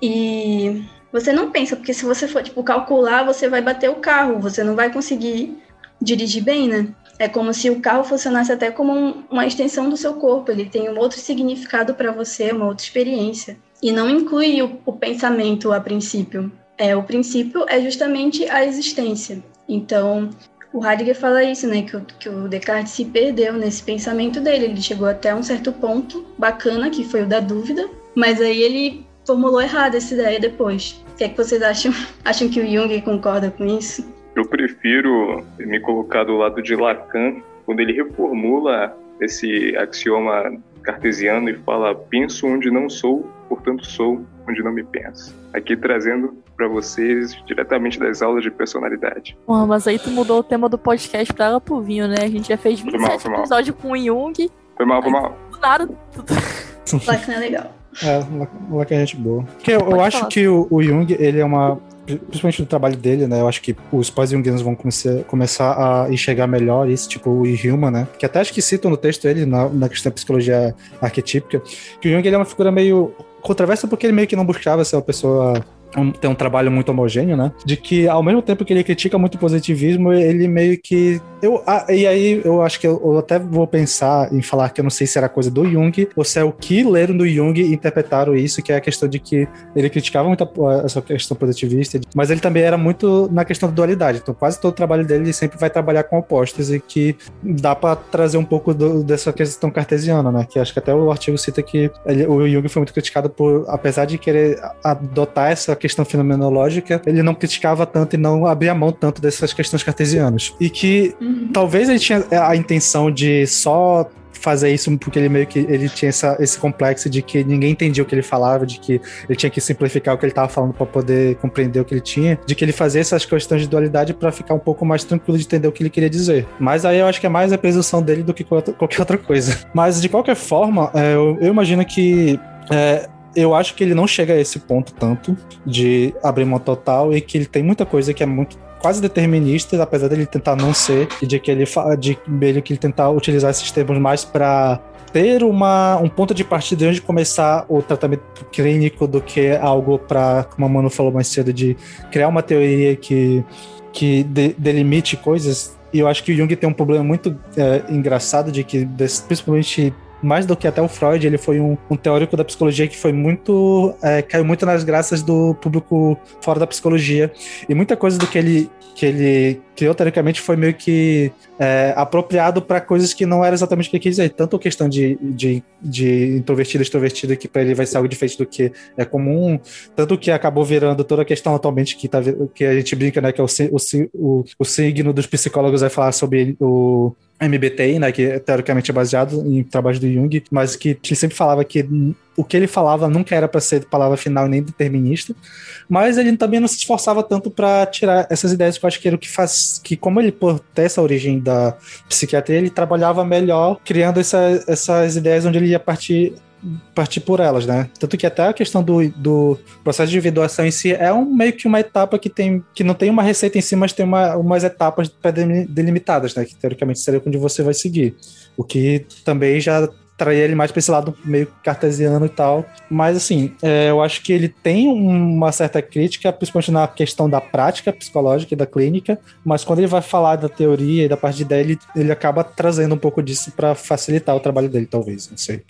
E você não pensa, porque se você for tipo calcular, você vai bater o carro, você não vai conseguir dirigir bem, né? É como se o carro funcionasse até como um- uma extensão do seu corpo. Ele tem um outro significado para você, uma outra experiência. E não inclui o, o pensamento a princípio. É, o princípio é justamente a existência. Então, o Heidegger fala isso, né? Que o, que o Descartes se perdeu nesse pensamento dele. Ele chegou até um certo ponto bacana, que foi o da dúvida, mas aí ele formulou errado essa ideia depois. O que é que vocês acham? [laughs] Acham que o Jung concorda com isso? Eu prefiro me colocar do lado de Lacan, quando ele reformula esse axioma cartesiano e fala: penso onde não sou, portanto sou onde não me penso. Aqui trazendo para vocês diretamente das aulas de personalidade. Porra, mas aí tu mudou o tema do podcast pra ela pro vinho, né? A gente já fez Foi mal, 27 foi mal. episódios com o Jung. Foi mal, foi mal. Do nada. Lacan é legal. É, Lacan é gente boa. Porque eu, eu acho falar. que o, o Jung, ele é uma. Principalmente no trabalho dele, né? Eu acho que os pós-jungianos vão começar, começar a enxergar melhor isso, tipo o Human, né? Que até acho que citam no texto ele, na, na questão da psicologia arquetípica, que o Jung ele é uma figura meio controversa porque ele meio que não buscava ser uma pessoa um, ter um trabalho muito homogêneo, né? De que ao mesmo tempo que ele critica muito o positivismo, ele meio que Eu, ah, e aí eu acho que eu, eu, até vou pensar em falar que eu não sei se era coisa do Jung ou se é o que leram do Jung e interpretaram isso, que é a questão de que ele criticava muito a, essa questão positivista, mas ele também era muito na questão da dualidade. Então quase todo o trabalho dele sempre vai trabalhar com opostos e que dá para trazer um pouco do, dessa questão cartesiana, né? Que acho que até o artigo cita que ele, o Jung foi muito criticado por, apesar de querer adotar essa questão fenomenológica, ele não criticava tanto e não abria mão tanto dessas questões cartesianas. E que uhum. talvez ele tinha a intenção de só fazer isso porque ele meio que ele tinha essa, esse complexo de que ninguém entendia o que ele falava, de que ele tinha que simplificar o que ele estava falando para poder compreender o que ele tinha, de que ele fazia essas questões de dualidade para ficar um pouco mais tranquilo de entender o que ele queria dizer. Mas aí eu acho que é mais a presunção dele do que qualquer outra coisa. Mas de qualquer forma, é, eu, eu imagino que é, eu acho que ele não chega a esse ponto tanto de abrir mão total e que ele tem muita coisa que é muito quase determinista, apesar dele tentar não ser, e de que ele de meio que ele tentar utilizar esses termos mais para ter uma, um ponto de partida de começar o tratamento clínico do que algo para, como a Manu falou mais cedo, de criar uma teoria que, que de, delimite coisas. E eu acho que o Jung tem um problema muito é, engraçado de que, principalmente mais do que até o Freud, ele foi um, um teórico da psicologia que foi muito. É, caiu muito nas graças do público fora da psicologia. E muita coisa do que ele, que ele criou, teoricamente, foi meio que é, apropriado para coisas que não era exatamente o que ele quis dizer. Tanto a questão de, de, de introvertido e extrovertido, que para ele vai ser algo diferente do que é comum, tanto que acabou virando toda a questão atualmente que, tá, que a gente brinca, né, que é o, o, o, o signo dos psicólogos vai falar sobre o MBTI, né, que teoricamente é baseado em trabalho do Jung, mas que ele sempre falava que o que ele falava nunca era para ser palavra final nem determinista, mas ele também não se esforçava tanto para tirar essas ideias que eu acho que era o que faz que como ele por ter essa origem da psiquiatria, ele trabalhava melhor criando essa, essas ideias onde ele ia partir partir por elas, né? Tanto que até a questão do, do processo de individuação em si é um, meio que uma etapa que tem que não tem uma receita em si, mas tem uma, umas etapas delimitadas, né? Que teoricamente seria onde você vai seguir. O que também já trair ele mais para esse lado meio cartesiano e tal. Mas, assim, é, eu acho que ele tem uma certa crítica, principalmente na questão da prática psicológica e da clínica, mas quando ele vai falar da teoria e da parte de ideia, ele, ele acaba trazendo um pouco disso para facilitar o trabalho dele, talvez, não sei.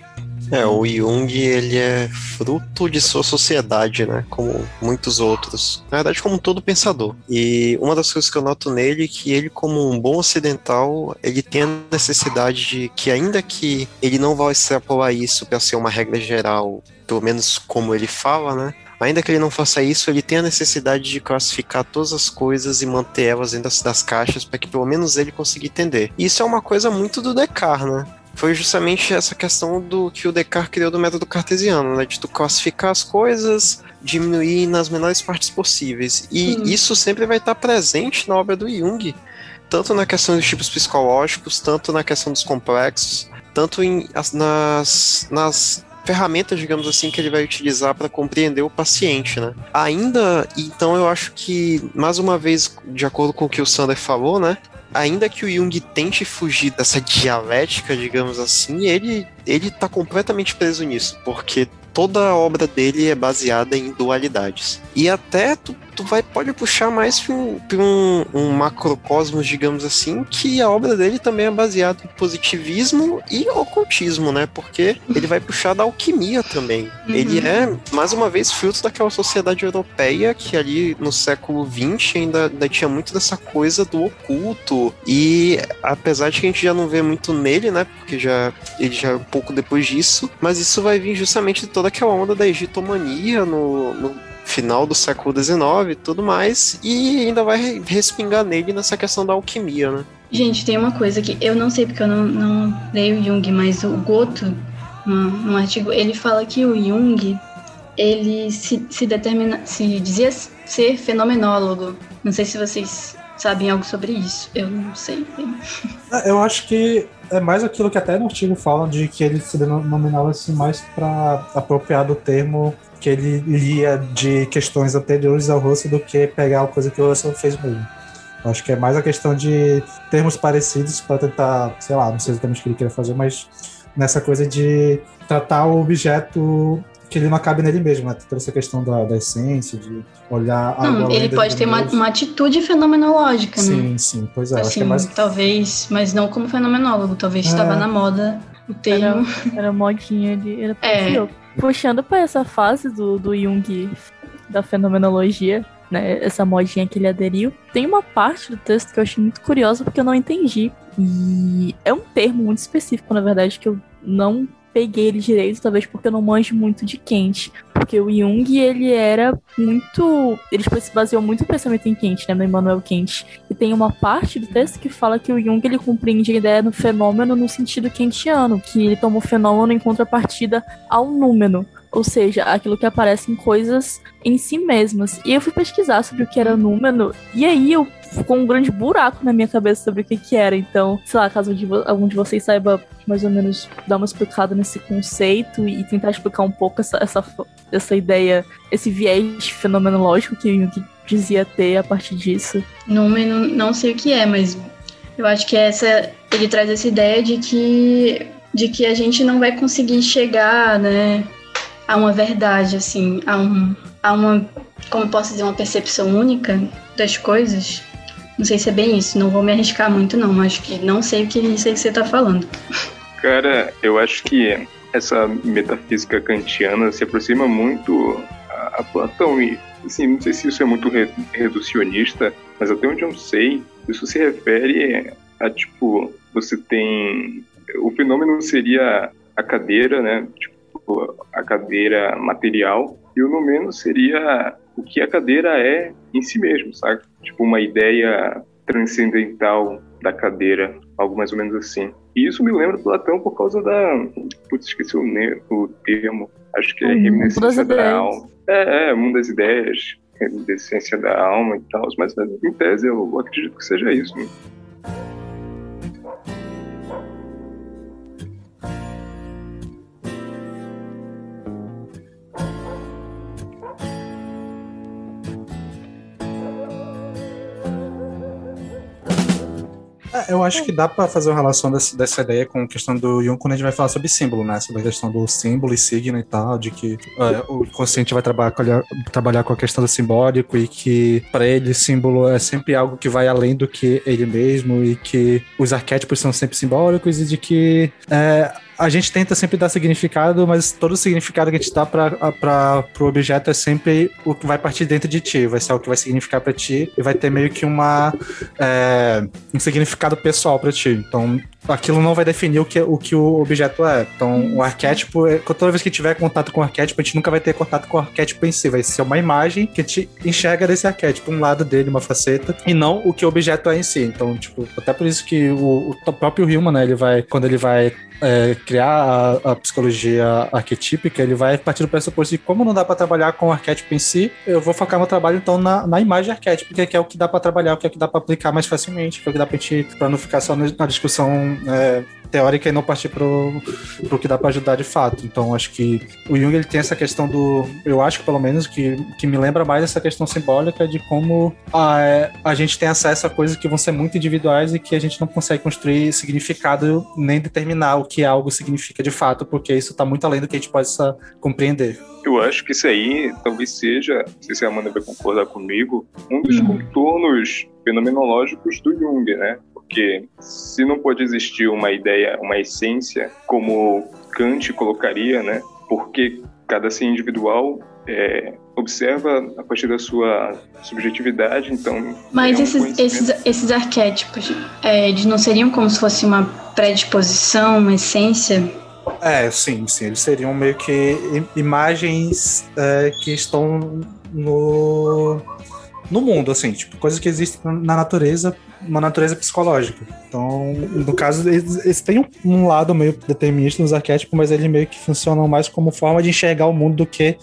É, o Jung, ele é fruto de sua sociedade, né? Como muitos outros. Na verdade, como todo pensador. E uma das coisas que eu noto nele é que ele, como um bom ocidental, ele tem a necessidade de que, ainda que ele não vá extrapolar isso para ser uma regra geral, pelo menos como ele fala, né? Ainda que ele não faça isso, ele tem a necessidade de classificar todas as coisas e manter elas dentro das, das caixas para que pelo menos ele consiga entender. Isso é uma coisa muito do Descartes, né? Foi justamente essa questão do que o Descartes criou do método cartesiano, né? De tu classificar as coisas, diminuir nas menores partes possíveis. E Sim. isso sempre vai estar presente na obra do Jung, tanto na questão dos tipos psicológicos, tanto na questão dos complexos, tanto em, nas, nas ferramentas, digamos assim, que ele vai utilizar para compreender o paciente, né? Ainda, então eu acho que, mais uma vez, de acordo com o que o Sander falou, né? Ainda que o Jung tente fugir dessa dialética, digamos assim, ele, ele tá completamente preso nisso, porque toda a obra dele é baseada em dualidades. E até tu tu vai pode puxar mais para um, um, um, macrocosmos, digamos assim, que a obra dele também é baseada em positivismo e ocultismo, né? Porque ele vai puxar da alquimia também. Uhum. Ele é, mais uma vez, fruto daquela sociedade europeia que ali no século XX ainda, ainda tinha muito dessa coisa do oculto. E apesar de que a gente já não vê muito nele, né? Porque já ele já é um pouco depois disso, mas isso vai vir justamente de toda aquela onda da egitomania no, no final do século XIX e tudo mais, e ainda vai respingar nele nessa questão da alquimia, né? Gente, tem uma coisa que eu não sei porque eu não, não leio Jung, mas o Goto, num, artigo, ele fala que o Jung, ele se, se determina, se dizia ser fenomenólogo. Não sei se vocês sabem algo sobre isso. Eu não sei. [laughs] É, eu acho que é mais aquilo que até no artigo falam de que ele se denominava assim mais para apropriar do termo que ele lia de questões anteriores ao Russell do que pegar a coisa que o Russell fez mesmo. Acho que é mais a questão de termos parecidos para tentar, sei lá, não sei exatamente o que ele queria fazer, mas nessa coisa de tratar o objeto que ele não cabe nele mesmo, né? Toda essa questão da, da essência, de olhar Não, ele pode ter uma, uma, atitude fenomenológica, sim, né? Sim, sim, pois é. Assim, é mais... talvez, mas não como fenomenólogo, talvez É. estava na moda o termo. Era, era modinha de. Era É. Puxando pra essa fase do, do Jung da fenomenologia, né? Essa modinha que ele aderiu. Tem uma parte do texto que eu achei muito curiosa porque eu não entendi. E é um termo muito específico, na verdade, que eu não peguei ele direito, talvez porque eu não manjo muito de Kant. Porque o Jung, ele era muito. Ele tipo, se baseou muito no pensamento em Kant, né? No Immanuel Kant. E tem uma parte do texto que fala que o Jung ele compreende a ideia do fenômeno no sentido kantiano, que ele toma o fenômeno em contrapartida ao número. Ou seja, aquilo que aparece em coisas em si mesmas. E eu fui pesquisar sobre o que era número, e aí eu ficou um grande buraco na minha cabeça sobre o que, que era. Então, sei lá, caso de algum de vocês saiba mais ou menos dar uma explicada nesse conceito e tentar explicar um pouco essa, essa, essa ideia, esse viés fenomenológico que Jung dizia ter a partir disso. Número, não sei o que é, mas eu acho que essa ele traz essa ideia de que de que a gente não vai conseguir chegar, né, a uma verdade assim, a um a uma como posso dizer, uma percepção única das coisas. Não sei se é bem isso, não vou me arriscar muito não, acho que não sei o que isso aí que você tá falando. Cara, eu acho que essa metafísica kantiana se aproxima muito a, a Platão e, assim, não sei se isso é muito re- reducionista, mas até onde eu sei, isso se refere a, tipo, você tem... O fenômeno seria a cadeira, né? Tipo, a cadeira material e o nomeno seria o que a cadeira é em si mesmo, sabe? Tipo, uma ideia transcendental da cadeira, algo mais ou menos assim. E isso me lembra Platão por causa da. Putz, esqueci o, ne- o termo. Acho que é das reminiscência da ideias. alma. É, é, mundo das ideias, reminiscência da alma e tal. Mas em tese eu acredito que seja isso. né? Eu acho que dá pra fazer uma relação dessa, dessa ideia com a questão do Jung quando a gente vai falar sobre símbolo, né? Sobre a questão do símbolo e signo e tal, de que é, o consciente vai trabalhar com, a- trabalhar com a questão do simbólico e que para ele símbolo é sempre algo que vai além do que ele mesmo e que os arquétipos são sempre simbólicos e de que é, a gente tenta sempre dar significado, mas todo significado que a gente dá para o objeto é sempre o que vai partir dentro de ti, vai ser o que vai significar para ti e vai ter meio que uma é, um significado pessoal para ti. Então, aquilo não vai definir o que, o que o objeto é. Então, o arquétipo, é- toda vez que tiver contato com o arquétipo, a gente nunca vai ter contato com o arquétipo em si, vai ser uma imagem que a gente enxerga desse arquétipo, um lado dele, uma faceta, e não o que o objeto é em si. Então, tipo, até por isso que o, o próprio Hillman, né, ele vai, quando ele vai é, criar a, a psicologia arquetípica, ele vai partir do pressuposto de como não dá para trabalhar com o arquétipo em si, eu vou focar meu trabalho então na, na imagem arquétipica, que é o que dá para trabalhar, o que é o que dá para aplicar mais facilmente, que é o que dá pra gente, para não ficar só na discussão é, teórica e não partir pro, pro que dá para ajudar de fato. Então, acho que o Jung ele tem essa questão do, eu acho que pelo menos que, que me lembra mais essa questão simbólica de como a, a gente tem acesso a coisas que vão ser muito individuais e que a gente não consegue construir significado nem determinar o que algo significa de fato, porque isso está muito além do que a gente possa compreender. Eu acho que isso aí talvez seja, não sei se a Amanda vai concordar comigo, um dos contornos fenomenológicos do Jung, né? Porque se não pode existir uma ideia, uma essência, como Kant colocaria, né? Porque cada ser individual é, observa a partir da sua subjetividade, então. Mas é um esses, esses, esses arquétipos, é, eles não seriam como se fosse uma predisposição, uma essência? É, sim, sim. Eles seriam meio que im- imagens é, que estão no, no mundo, assim, tipo, coisas que existem na natureza, uma natureza psicológica. Então, no caso, eles, eles têm um, lado meio determinista nos arquétipos, mas eles meio que funcionam mais como forma de enxergar o mundo do que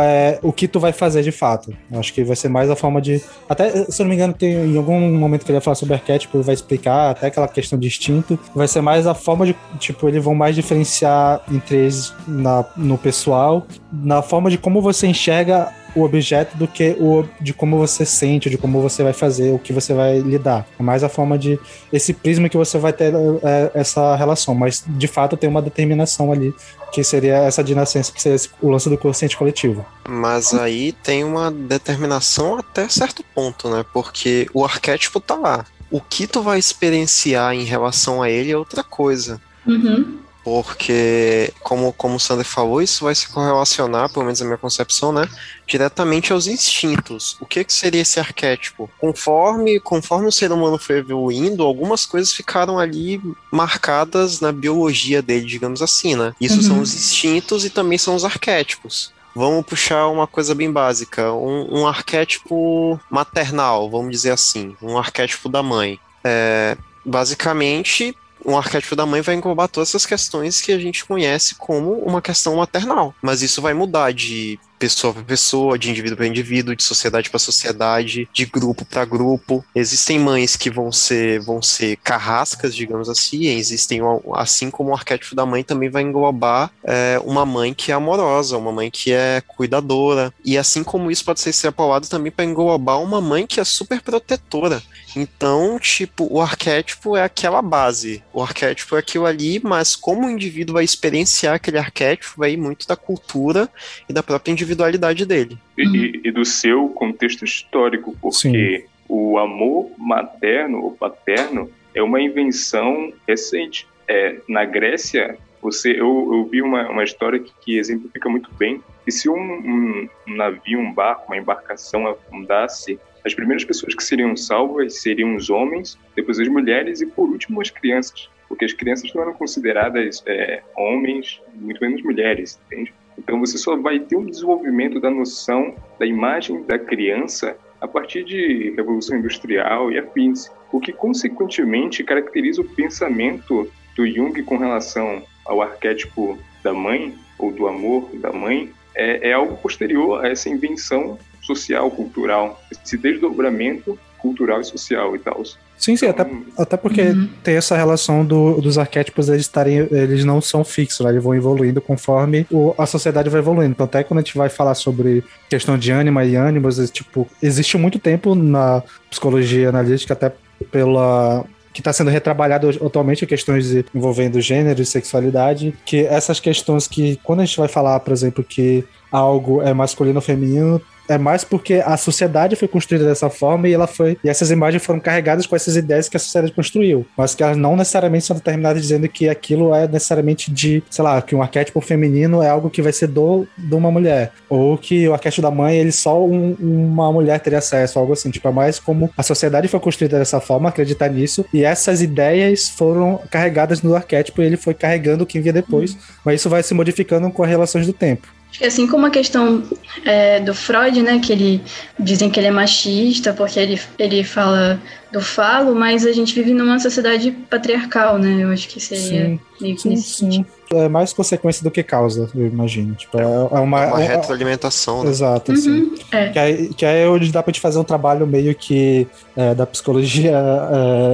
é, o que tu vai fazer de fato. Eu acho que vai ser mais a forma de. Até, se eu não me engano, tem em algum momento que ele vai falar sobre arquétipo, ele vai explicar até aquela questão de instinto. Vai ser mais a forma de. Tipo, eles vão mais diferenciar entre eles na, no pessoal, na forma de como você enxerga o objeto do que o de como você sente, de como você vai fazer, o que você vai lidar. É mais a forma de esse prisma que você vai ter é, essa relação, mas de fato tem uma determinação ali que seria essa dinascência, que seria o lance do consciente coletivo. Mas aí tem uma determinação até certo ponto, né? Porque o arquétipo tá lá. O que tu vai experienciar em relação a ele é outra coisa. Uhum. Porque, como, como o Sander falou, isso vai se correlacionar, pelo menos na minha concepção, né? Diretamente aos instintos. O que, que seria esse arquétipo? Conforme, conforme o ser humano foi evoluindo, algumas coisas ficaram ali marcadas na biologia dele, digamos assim, né? Isso Uhum. são os instintos e também são os arquétipos. Vamos puxar uma coisa bem básica, um, um arquétipo maternal, vamos dizer assim, um arquétipo da mãe. É, basicamente, um arquétipo da mãe vai englobar todas essas questões que a gente conhece como uma questão maternal. Mas isso vai mudar de pessoa para pessoa, de indivíduo para indivíduo, de sociedade para sociedade, de grupo para grupo. Existem mães que vão ser vão ser carrascas, digamos assim, existem assim como o arquétipo da mãe também vai englobar é, uma mãe que é amorosa, uma mãe que é cuidadora. E assim como isso pode ser extrapolado também para englobar uma mãe que é super protetora. Então, tipo, o arquétipo é aquela base. O arquétipo é aquilo ali, mas como o indivíduo vai experienciar aquele arquétipo, vai ir muito da cultura e da própria individualidade dele. E, e- e do seu contexto histórico, porque o amor materno ou paterno é uma invenção recente. É, na Grécia, você, eu, eu vi uma, uma história que, que exemplifica muito bem que se um, um- um navio, um barco, uma embarcação afundasse, as primeiras pessoas que seriam salvas seriam os homens, depois as mulheres e, por último, as crianças. Porque as crianças não eram consideradas é, homens, muito menos mulheres, entende? Então você só vai ter um desenvolvimento da noção da imagem da criança a partir de Revolução Industrial e afins, o que consequentemente caracteriza o pensamento do Jung com relação ao arquétipo da mãe ou do amor da mãe é, é algo posterior a essa invenção social, cultural, esse desdobramento cultural e social e tal. Sim, sim, até, Então, até porque Uhum. tem essa relação do- dos arquétipos, eles estarem, eles não são fixos, né? eles vão evoluindo conforme o- a sociedade vai evoluindo. Então, até quando a gente vai falar sobre questão de ânima e ânimos, é, tipo, existe muito tempo na psicologia analítica, até pela que está sendo retrabalhado atualmente questões de- envolvendo gênero e sexualidade, que essas questões que, quando a gente vai falar, por exemplo, que algo é masculino ou feminino, é mais porque a sociedade foi construída dessa forma e ela foi e essas imagens foram carregadas com essas ideias que a sociedade construiu, mas que elas não necessariamente são determinadas dizendo que aquilo é necessariamente de, sei lá, que um arquétipo feminino é algo que vai ser do de uma mulher, ou que o arquétipo da mãe ele só um- uma mulher teria acesso, algo assim, tipo, é mais como a sociedade foi construída dessa forma, acreditar nisso, e essas ideias foram carregadas no arquétipo e ele foi carregando o que vinha depois, mas isso vai se modificando com as relações do tempo. Acho que assim como a questão é, do Freud, né, que ele dizem que ele é machista porque ele, ele fala do falo, mas a gente vive numa sociedade patriarcal, né? Eu acho que seria Sim. meio que Sim, nesse sim. sentido. É mais consequência do que causa, eu imagino. Tipo, é, é uma. É uma é- retroalimentação, né? Exato, assim. Uhum, é. Que aí, que aí onde dá pra gente fazer um trabalho meio que é, da psicologia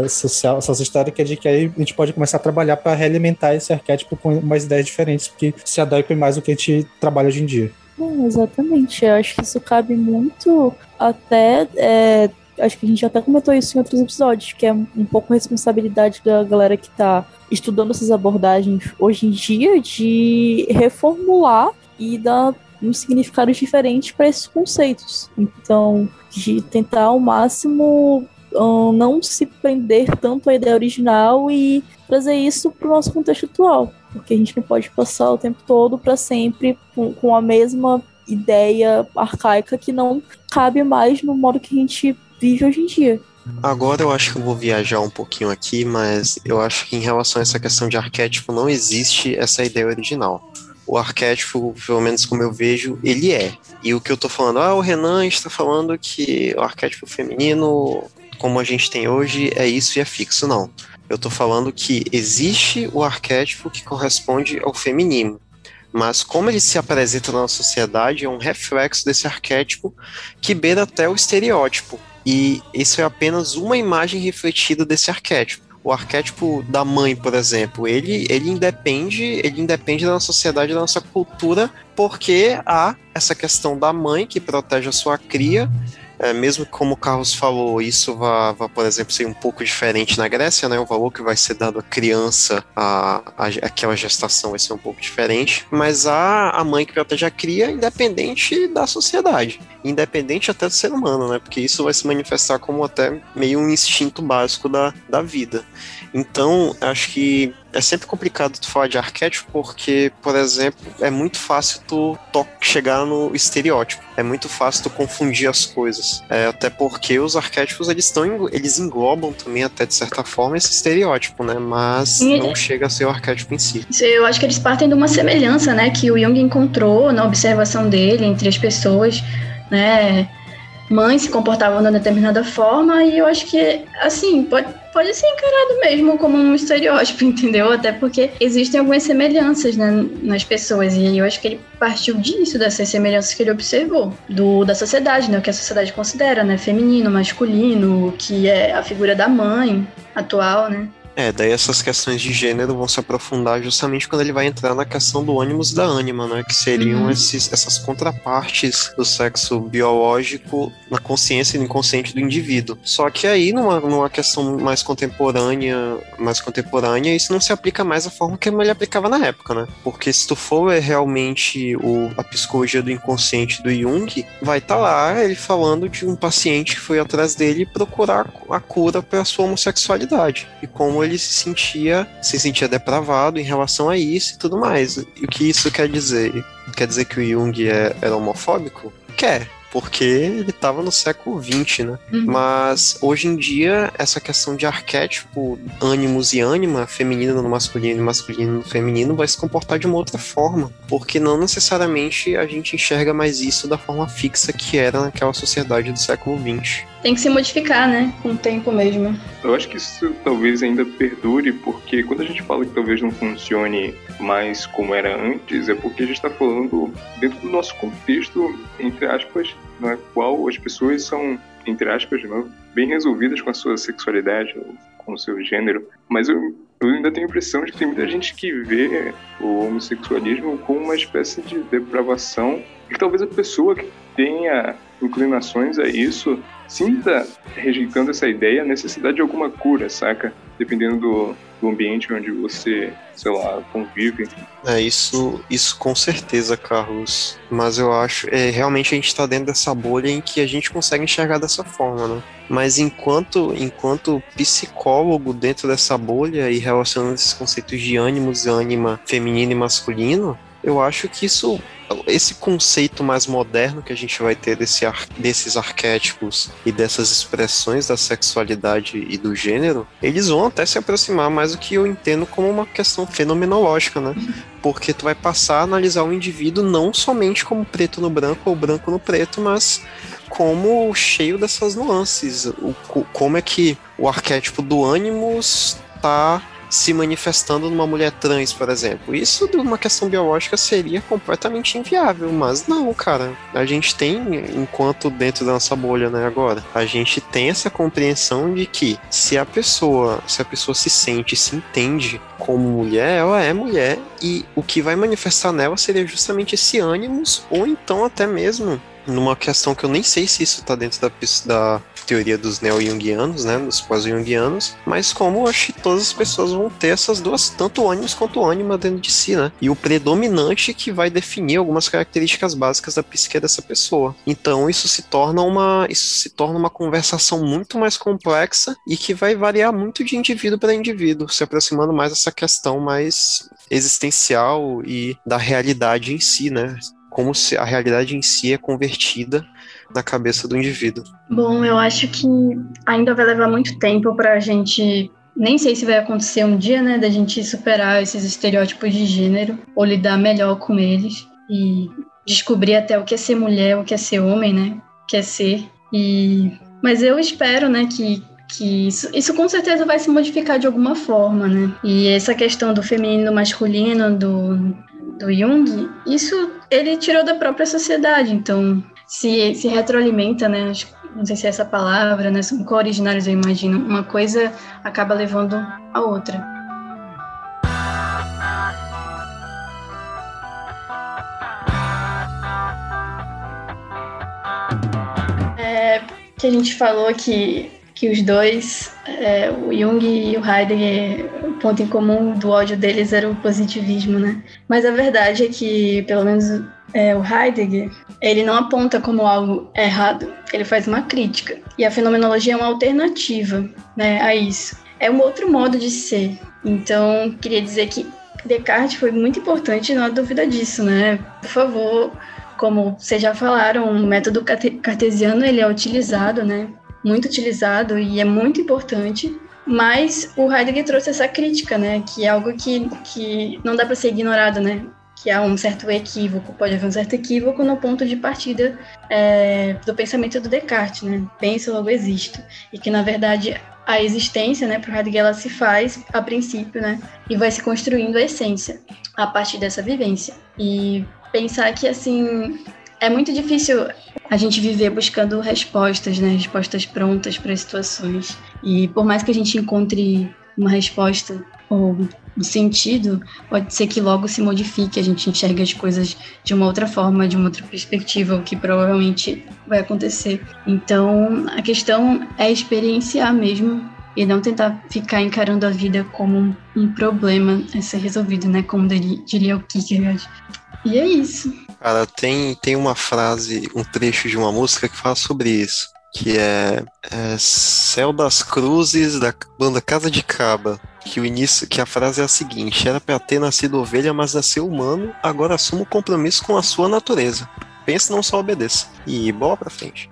é, social, sociohistórica, de que aí a gente pode começar a trabalhar pra realimentar esse arquétipo com umas ideias diferentes, que se adequem mais ao que a gente trabalha hoje em dia. Não, exatamente. Eu acho que isso cabe muito até. é, acho que a gente até comentou isso em outros episódios, que é um pouco responsabilidade da galera que tá estudando essas abordagens hoje em dia de reformular e dar uns significados diferentes para esses conceitos. Então, de tentar ao máximo ahn, não se prender tanto à ideia original e trazer isso para o nosso contexto atual. Porque a gente não pode passar o tempo todo para sempre com, com a mesma ideia arcaica que não cabe mais no modo que a gente vive hoje em dia. Agora eu acho que eu vou viajar um pouquinho aqui, mas eu acho que em relação a essa questão de arquétipo não existe essa ideia original. O arquétipo, pelo menos como eu vejo, ele é. E o que eu tô falando, ah, o Renan está falando que o arquétipo feminino, como a gente tem hoje, é isso e é fixo. Não. Eu tô falando que existe o arquétipo que corresponde ao feminino. Mas como ele se apresenta na sociedade, é um reflexo desse arquétipo que beira até o estereótipo. E isso é apenas uma imagem refletida desse arquétipo. o arquétipo da mãe, por exemplo, ele, ele independe, ele independe da nossa sociedade, da nossa cultura, porque há essa questão da mãe que protege a sua cria, é, mesmo como o Carlos falou, isso vá, por exemplo, ser um pouco diferente na Grécia, né? O valor que vai ser dado à criança, a, a, aquela gestação vai ser um pouco diferente, mas há a mãe que protege a cria independente da sociedade, independente até do ser humano, né? Porque isso vai se manifestar como até meio um instinto básico da, da vida. Então, acho que é sempre complicado tu falar de arquétipo porque, por exemplo, é muito fácil tu, chegar no estereótipo. É muito fácil tu confundir as coisas. É, até porque os arquétipos eles estão eles englobam também até de certa forma esse estereótipo, né? Mas e... não chega a ser o arquétipo em si. Eu acho que eles partem de uma semelhança, né, que o Jung encontrou na observação dele entre as pessoas, né? Mães se comportavam de uma determinada forma e eu acho que assim, pode pode ser encarado mesmo como um estereótipo, [laughs] entendeu? Até porque existem algumas semelhanças né, nas pessoas. E eu acho que ele partiu disso, dessas semelhanças que ele observou, do, da sociedade, né? O que a sociedade considera, né? Feminino, masculino, que é a figura da mãe atual, né? É, daí essas questões de gênero vão se aprofundar justamente quando ele vai entrar na questão do ânimos e da ânima, né? Que seriam uhum. esses, essas contrapartes do sexo biológico na consciência e no inconsciente do indivíduo. Só que aí, numa, numa questão mais contemporânea, mais contemporânea, isso não se aplica mais da forma que ele aplicava na época, né? Porque se tu for é realmente o, a psicologia do inconsciente do Jung, vai estar tá lá ele falando de um paciente que foi atrás dele procurar a cura para sua homossexualidade. E como ele se sentia, se sentia depravado em relação a isso e tudo mais. E o que isso quer dizer? Quer dizer que o Jung é, era homofóbico? Quer porque ele estava no século XX, né? Uhum. Mas hoje em dia, essa questão de arquétipo, ânimos e ânima, feminino no masculino e masculino no feminino, vai se comportar de uma outra forma, porque não necessariamente a gente enxerga mais isso da forma fixa que era naquela sociedade do século XX. Tem que se modificar, né? Com o tempo mesmo. Eu acho que isso talvez ainda perdure, porque quando a gente fala que talvez não funcione mais como era antes, é porque a gente está falando dentro do nosso contexto, entre aspas, na qual as pessoas são, entre aspas, bem resolvidas com a sua sexualidade, com o seu gênero. Mas eu, eu ainda tenho a impressão de que tem muita gente que vê o homossexualismo como uma espécie de depravação, e que talvez a pessoa que tenha inclinações a isso sinta, rejeitando essa ideia, a necessidade de alguma cura, saca? Dependendo do, do ambiente onde você, sei lá, convive. É, isso, isso com certeza, Carlos. Mas eu acho, é, realmente a gente está dentro dessa bolha em que a gente consegue enxergar dessa forma, né? Mas enquanto, enquanto psicólogo dentro dessa bolha e relacionando esses conceitos de ânimos e ânima feminino e masculino, eu acho que isso esse conceito mais moderno que a gente vai ter desse ar, desses arquétipos e dessas expressões da sexualidade e do gênero, eles vão até se aproximar mais do que eu entendo como uma questão fenomenológica, né? Porque tu vai passar a analisar o indivíduo não somente como preto no branco ou branco no preto, mas como cheio dessas nuances. O, como é que o arquétipo do ânimos tá se manifestando numa mulher trans, por exemplo. Isso de uma questão biológica seria completamente inviável, mas não, cara. A gente tem, enquanto dentro da nossa bolha, né, agora, a gente tem essa compreensão de que se a pessoa, se a pessoa se sente, se entende como mulher, ela é mulher e o que vai manifestar nela seria justamente esse ânimos ou então até mesmo numa questão que eu nem sei se isso está dentro da, da teoria dos neo-jungianos, né, dos pós-jungianos, mas como acho que todas as pessoas vão ter essas duas, tanto ânimos quanto ânima dentro de si, né, e o predominante que vai definir algumas características básicas da psique dessa pessoa. Então isso se torna uma, isso se torna uma conversação muito mais complexa e que vai variar muito de indivíduo para indivíduo, se aproximando mais dessa questão mais existencial e da realidade em si, né, como se a realidade em si é convertida na cabeça do indivíduo. Bom, eu acho que ainda vai levar muito tempo para a gente. Nem sei se vai acontecer um dia, né, da gente superar esses estereótipos de gênero ou lidar melhor com eles e descobrir até o que é ser mulher, o que é ser homem, né, o que é ser. E mas eu espero, né, que que isso, isso com certeza vai se modificar de alguma forma, né? E essa questão do feminino, masculino, do, do Jung, isso ele tirou da própria sociedade, então se, se retroalimenta, né? não sei se é essa palavra, né? São co-originários, eu imagino. Uma coisa acaba levando a outra. É, que a gente falou que, que os dois, é, o Jung e o Heidegger, o ponto em comum do ódio deles era o positivismo, né? Mas a verdade é que, pelo menos é, o Heidegger, ele não aponta como algo errado, ele faz uma crítica. E a fenomenologia é uma alternativa né, a isso. É um outro modo de ser. Então, queria dizer que Descartes foi muito importante, não há dúvida disso, né? Por favor, como vocês já falaram, o método cartesiano ele é utilizado, né? Muito utilizado e é muito importante. Mas o Heidegger trouxe essa crítica, né? Que é algo que, que não dá para ser ignorado, né? Que há um certo equívoco, pode haver um certo equívoco no ponto de partida é, do pensamento do Descartes, né? Penso, logo existo. E que, na verdade, a existência, né, para o Heidegger, ela se faz a princípio, né, e vai se construindo a essência a partir dessa vivência. E pensar que, assim, é muito difícil a gente viver buscando respostas, né, respostas prontas para situações. E por mais que a gente encontre uma resposta ou um sentido, pode ser que logo se modifique, a gente enxergue as coisas de uma outra forma, de uma outra perspectiva, o que provavelmente vai acontecer. Então, a questão é experienciar mesmo e não tentar ficar encarando a vida como um problema a ser resolvido, né? Como diria o Kierkegaard. E é isso. Cara, tem, tem uma frase, um trecho de uma música que fala sobre isso. Que é, é Céu das Cruzes, da banda Casa de Caba que o início, que a frase é a seguinte: era para ter nascido ovelha, mas nasceu humano, agora assuma o compromisso com a sua natureza. Pense, não só obedeça. E bola pra frente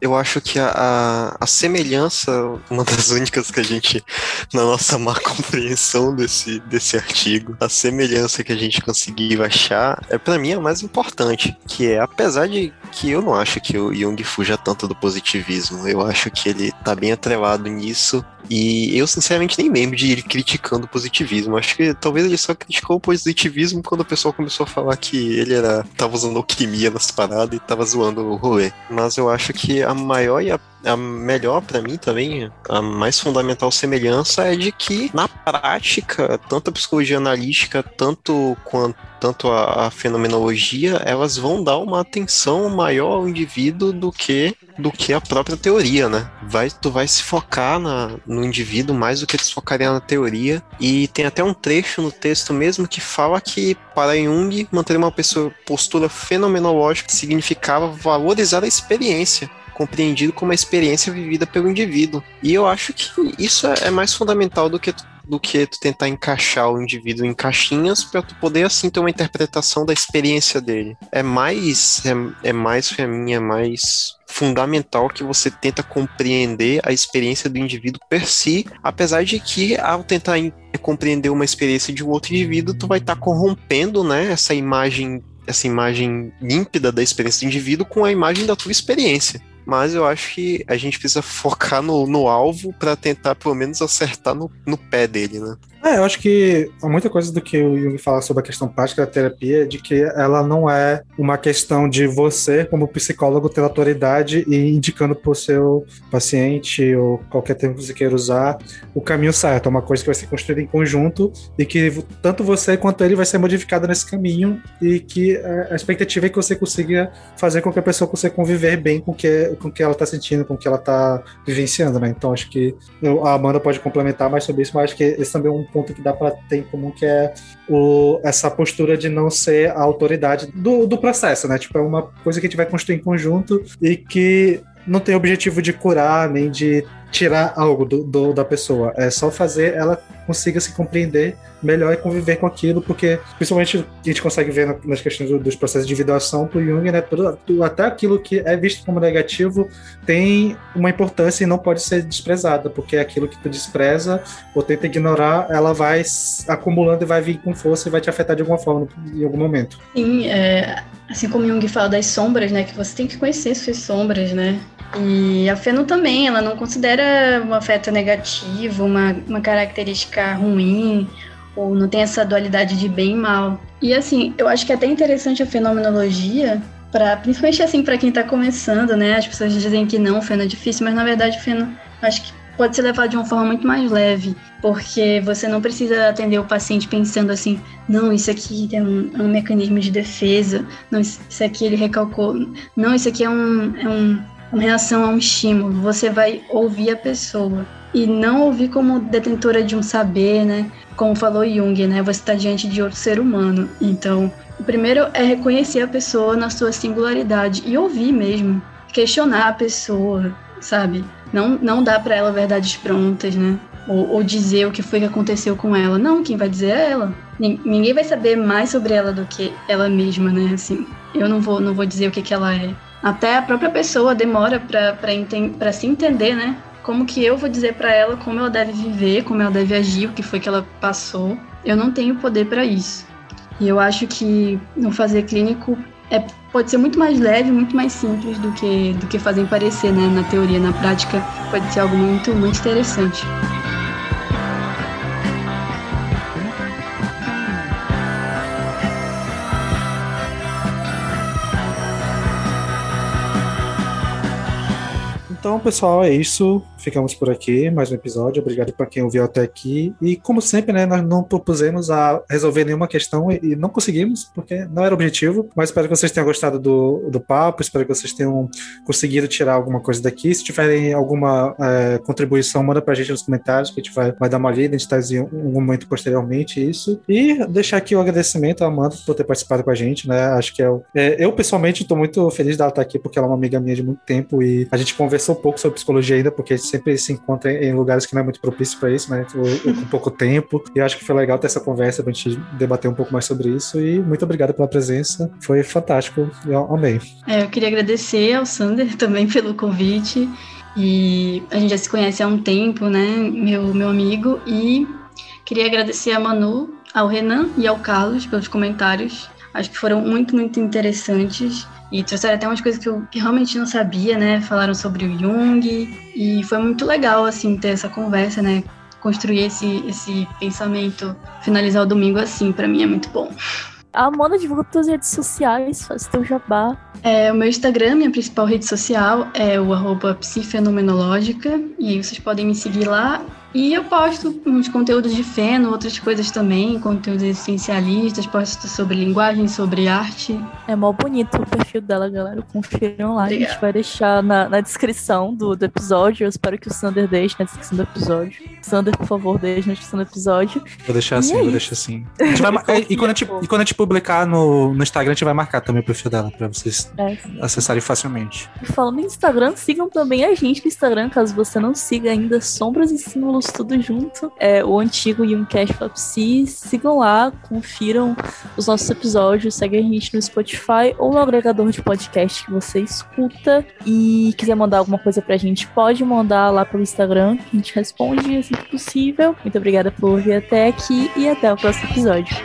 eu acho que a, a, a, semelhança, uma das únicas que a gente, na nossa má compreensão desse, desse artigo, a semelhança que a gente conseguiu achar, é para mim a mais importante, que é, apesar de que eu não acho que o Jung fuja tanto do positivismo, eu acho que ele tá bem atrelado nisso, e eu, sinceramente, nem lembro de ele criticando o positivismo. Acho que talvez ele só criticou o positivismo quando o pessoal começou a falar que ele era tava usando alquimia nas paradas e tava zoando o rolê. Mas eu acho que a maior e a, a melhor para mim também, a mais fundamental semelhança é de que na prática, tanto a psicologia analítica, tanto quanto tanto a, a, fenomenologia, elas vão dar uma atenção maior ao indivíduo do que do que a própria teoria, né? Vai, tu vai se focar na, no indivíduo mais do que tu focaria na teoria. E tem até um trecho no texto mesmo que fala que para Jung manter uma pessoa, postura fenomenológica significava valorizar a experiência compreendido como a experiência vivida pelo indivíduo. E eu acho que isso é, é mais fundamental do que tu do que tu tentar encaixar o indivíduo em caixinhas para tu poder assim ter uma interpretação da experiência dele. É mais é, é mais para mim é mais fundamental que você tenta compreender a experiência do indivíduo per si, apesar de que ao tentar compreender uma experiência de um outro indivíduo, tu vai estar tá corrompendo, né, essa imagem essa imagem límpida da experiência do indivíduo com a imagem da tua experiência mas eu acho que a gente precisa focar no, no alvo para tentar pelo menos acertar no, no pé dele, né? É, eu acho que muita coisa do que o Jung fala sobre a questão prática da terapia é de que ela não é uma questão de você, como psicólogo, ter autoridade e indicando para o seu paciente ou qualquer termo que você queira usar o caminho certo. É uma coisa que vai ser construída em conjunto e que tanto você quanto ele vai ser modificado nesse caminho e que a expectativa é que você consiga fazer com que a pessoa consiga conviver bem com que, o com que ela está sentindo, com o que ela está vivenciando, né? Então acho que a Amanda pode complementar mais sobre isso, mas acho que esse também é um ponto que dá para ter em comum, que é o, essa postura de não ser a autoridade do, do processo, né? Tipo, é uma coisa que a gente vai construir em conjunto e que não tem objetivo de curar nem de tirar algo do, do, da pessoa. É só fazer ela consiga se compreender melhor e conviver com aquilo, porque principalmente a gente consegue ver nas questões dos processos de individuação pro Jung, né? Tudo, até aquilo que é visto como negativo tem uma importância e não pode ser desprezada, porque aquilo que tu despreza ou tenta ignorar, ela vai acumulando e vai vir com força e vai te afetar de alguma forma em algum momento. Sim, é, assim como Jung fala das sombras, né? Que você tem que conhecer suas sombras, né? E a Feno também, ela não considera um afeto negativo, uma, uma característica ruim, ou não tem essa dualidade de bem e mal. E assim, eu acho que é até interessante a fenomenologia para principalmente assim para quem está começando, né? As pessoas dizem que não, feno é difícil, mas na verdade feno acho que pode ser levado de uma forma muito mais leve, porque você não precisa atender o paciente pensando assim, não, isso aqui é um, é um mecanismo de defesa, não, isso aqui ele recalcou, não, isso aqui é, um, é um, uma reação a um estímulo. Você vai ouvir a pessoa e não ouvir como detentora de um saber, né? Como falou Jung, né? Você está diante de outro ser humano. Então, o primeiro é reconhecer a pessoa na sua singularidade e ouvir mesmo, questionar a pessoa, sabe? Não, não dá para ela verdades prontas, né? Ou, ou, dizer o que foi que aconteceu com ela. Não, quem vai dizer é ela. Ninguém vai saber mais sobre ela do que ela mesma, né? Assim, eu não vou, não vou dizer o que, que ela é. Até a própria pessoa demora para se entender, né? Como que eu vou dizer para ela como ela deve viver, como ela deve agir, o que foi que ela passou. Eu não tenho poder para isso. E eu acho que no fazer clínico é, pode ser muito mais leve, muito mais simples do que, do que fazem parecer, né? Na teoria, na prática, pode ser algo muito, muito interessante. Então, pessoal, é isso ficamos por aqui, mais um episódio. Obrigado para quem ouviu até aqui. E como sempre, né, nós não propusemos a resolver nenhuma questão e, não conseguimos, porque não era objetivo. Mas espero que vocês tenham gostado do, do papo, espero que vocês tenham conseguido tirar alguma coisa daqui. Se tiverem alguma é, contribuição, manda pra gente nos comentários, que a gente vai, vai dar uma lida, a gente traz em um momento posteriormente isso. E deixar aqui o agradecimento à Amanda por ter participado com a gente, né? Acho que é, é eu pessoalmente estou muito feliz dela estar aqui, porque ela é uma amiga minha de muito tempo e a gente conversou um pouco sobre psicologia ainda, porque a gente sempre se encontra em lugares que não é muito propício para isso, né? Com pouco tempo. E acho que foi legal ter essa conversa pra gente debater um pouco mais sobre isso. E muito obrigado pela presença. Foi fantástico. Eu amei. É, eu queria agradecer ao Sander [laughs] também pelo convite. E a gente já se conhece há um tempo, né? Meu, meu amigo. E queria agradecer a Manu, ao Renan e ao Carlos pelos comentários. Acho que foram muito, muito interessantes. E trouxeram até umas coisas que eu que realmente não sabia, né? Falaram sobre o Jung. E foi muito legal, assim, ter essa conversa, né? Construir esse, esse pensamento, finalizar o domingo assim, para mim é muito bom. A Amanda divulga suas redes sociais, faz teu jabá. É, o meu Instagram, minha principal rede social, é o arroba psifenomenológica. E aí vocês podem me seguir lá. E eu posto uns conteúdos de feno, outras coisas também, conteúdos essencialistas, posto sobre linguagem, sobre arte. É mó bonito o perfil dela, galera. Confiram lá. Obrigada. A gente vai deixar na, na descrição do, do, episódio. Eu espero que o Sander deixe na descrição do episódio. Sander, por favor, deixe na descrição do episódio. Vou deixar assim, é vou deixar assim. Vai, [laughs] e, quando a gente, e quando a gente publicar no, no Instagram, a gente vai marcar também o perfil dela, pra vocês é. acessarem facilmente. E falando em Instagram, sigam também a gente no Instagram, caso você não siga ainda Sombras e Símbolos tudo junto. É, o antigo Youngcast Psi. Sigam lá, confiram os nossos episódios, segue a gente no Spotify ou no agregador de podcast que você escuta. E quiser mandar alguma coisa pra gente, pode mandar lá pelo Instagram, que a gente responde assim que possível. Muito obrigada por vir até aqui e até o próximo episódio.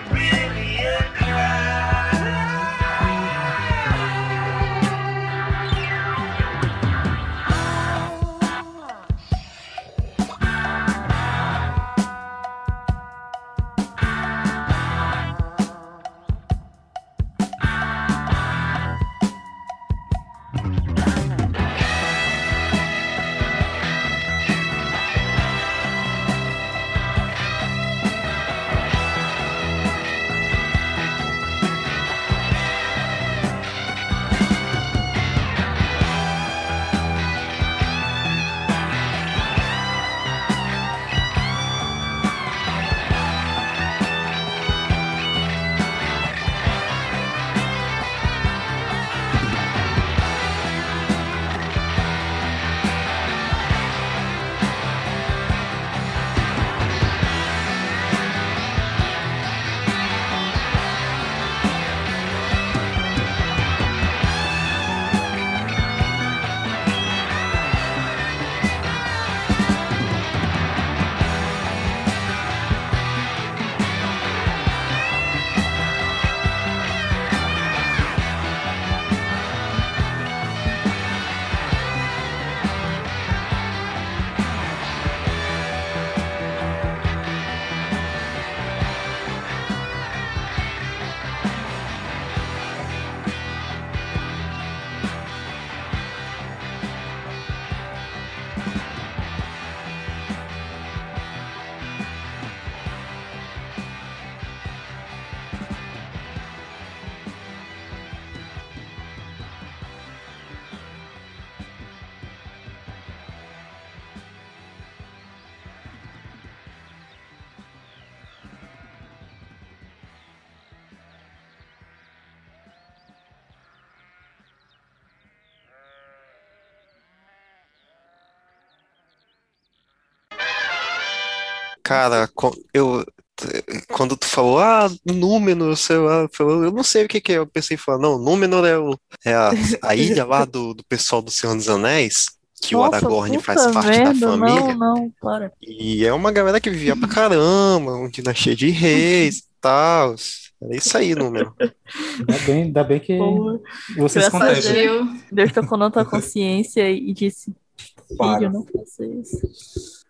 Cara, eu quando tu falou, ah, Númenor, sei lá, falou, eu não sei o que que é. Eu pensei em falar, não, Númenor é, o, é a, a ilha lá do, do pessoal do Senhor dos Anéis, que o Nossa, Aragorn puta faz parte da merda, família. Não, não, para. E é uma galera que vivia pra caramba, um dinastia de reis e tal. É isso aí, Númenor. Ainda bem, ainda bem que Porra. vocês conseguem. Deus. Deus tocou na tua consciência e disse. Filho, não faça isso.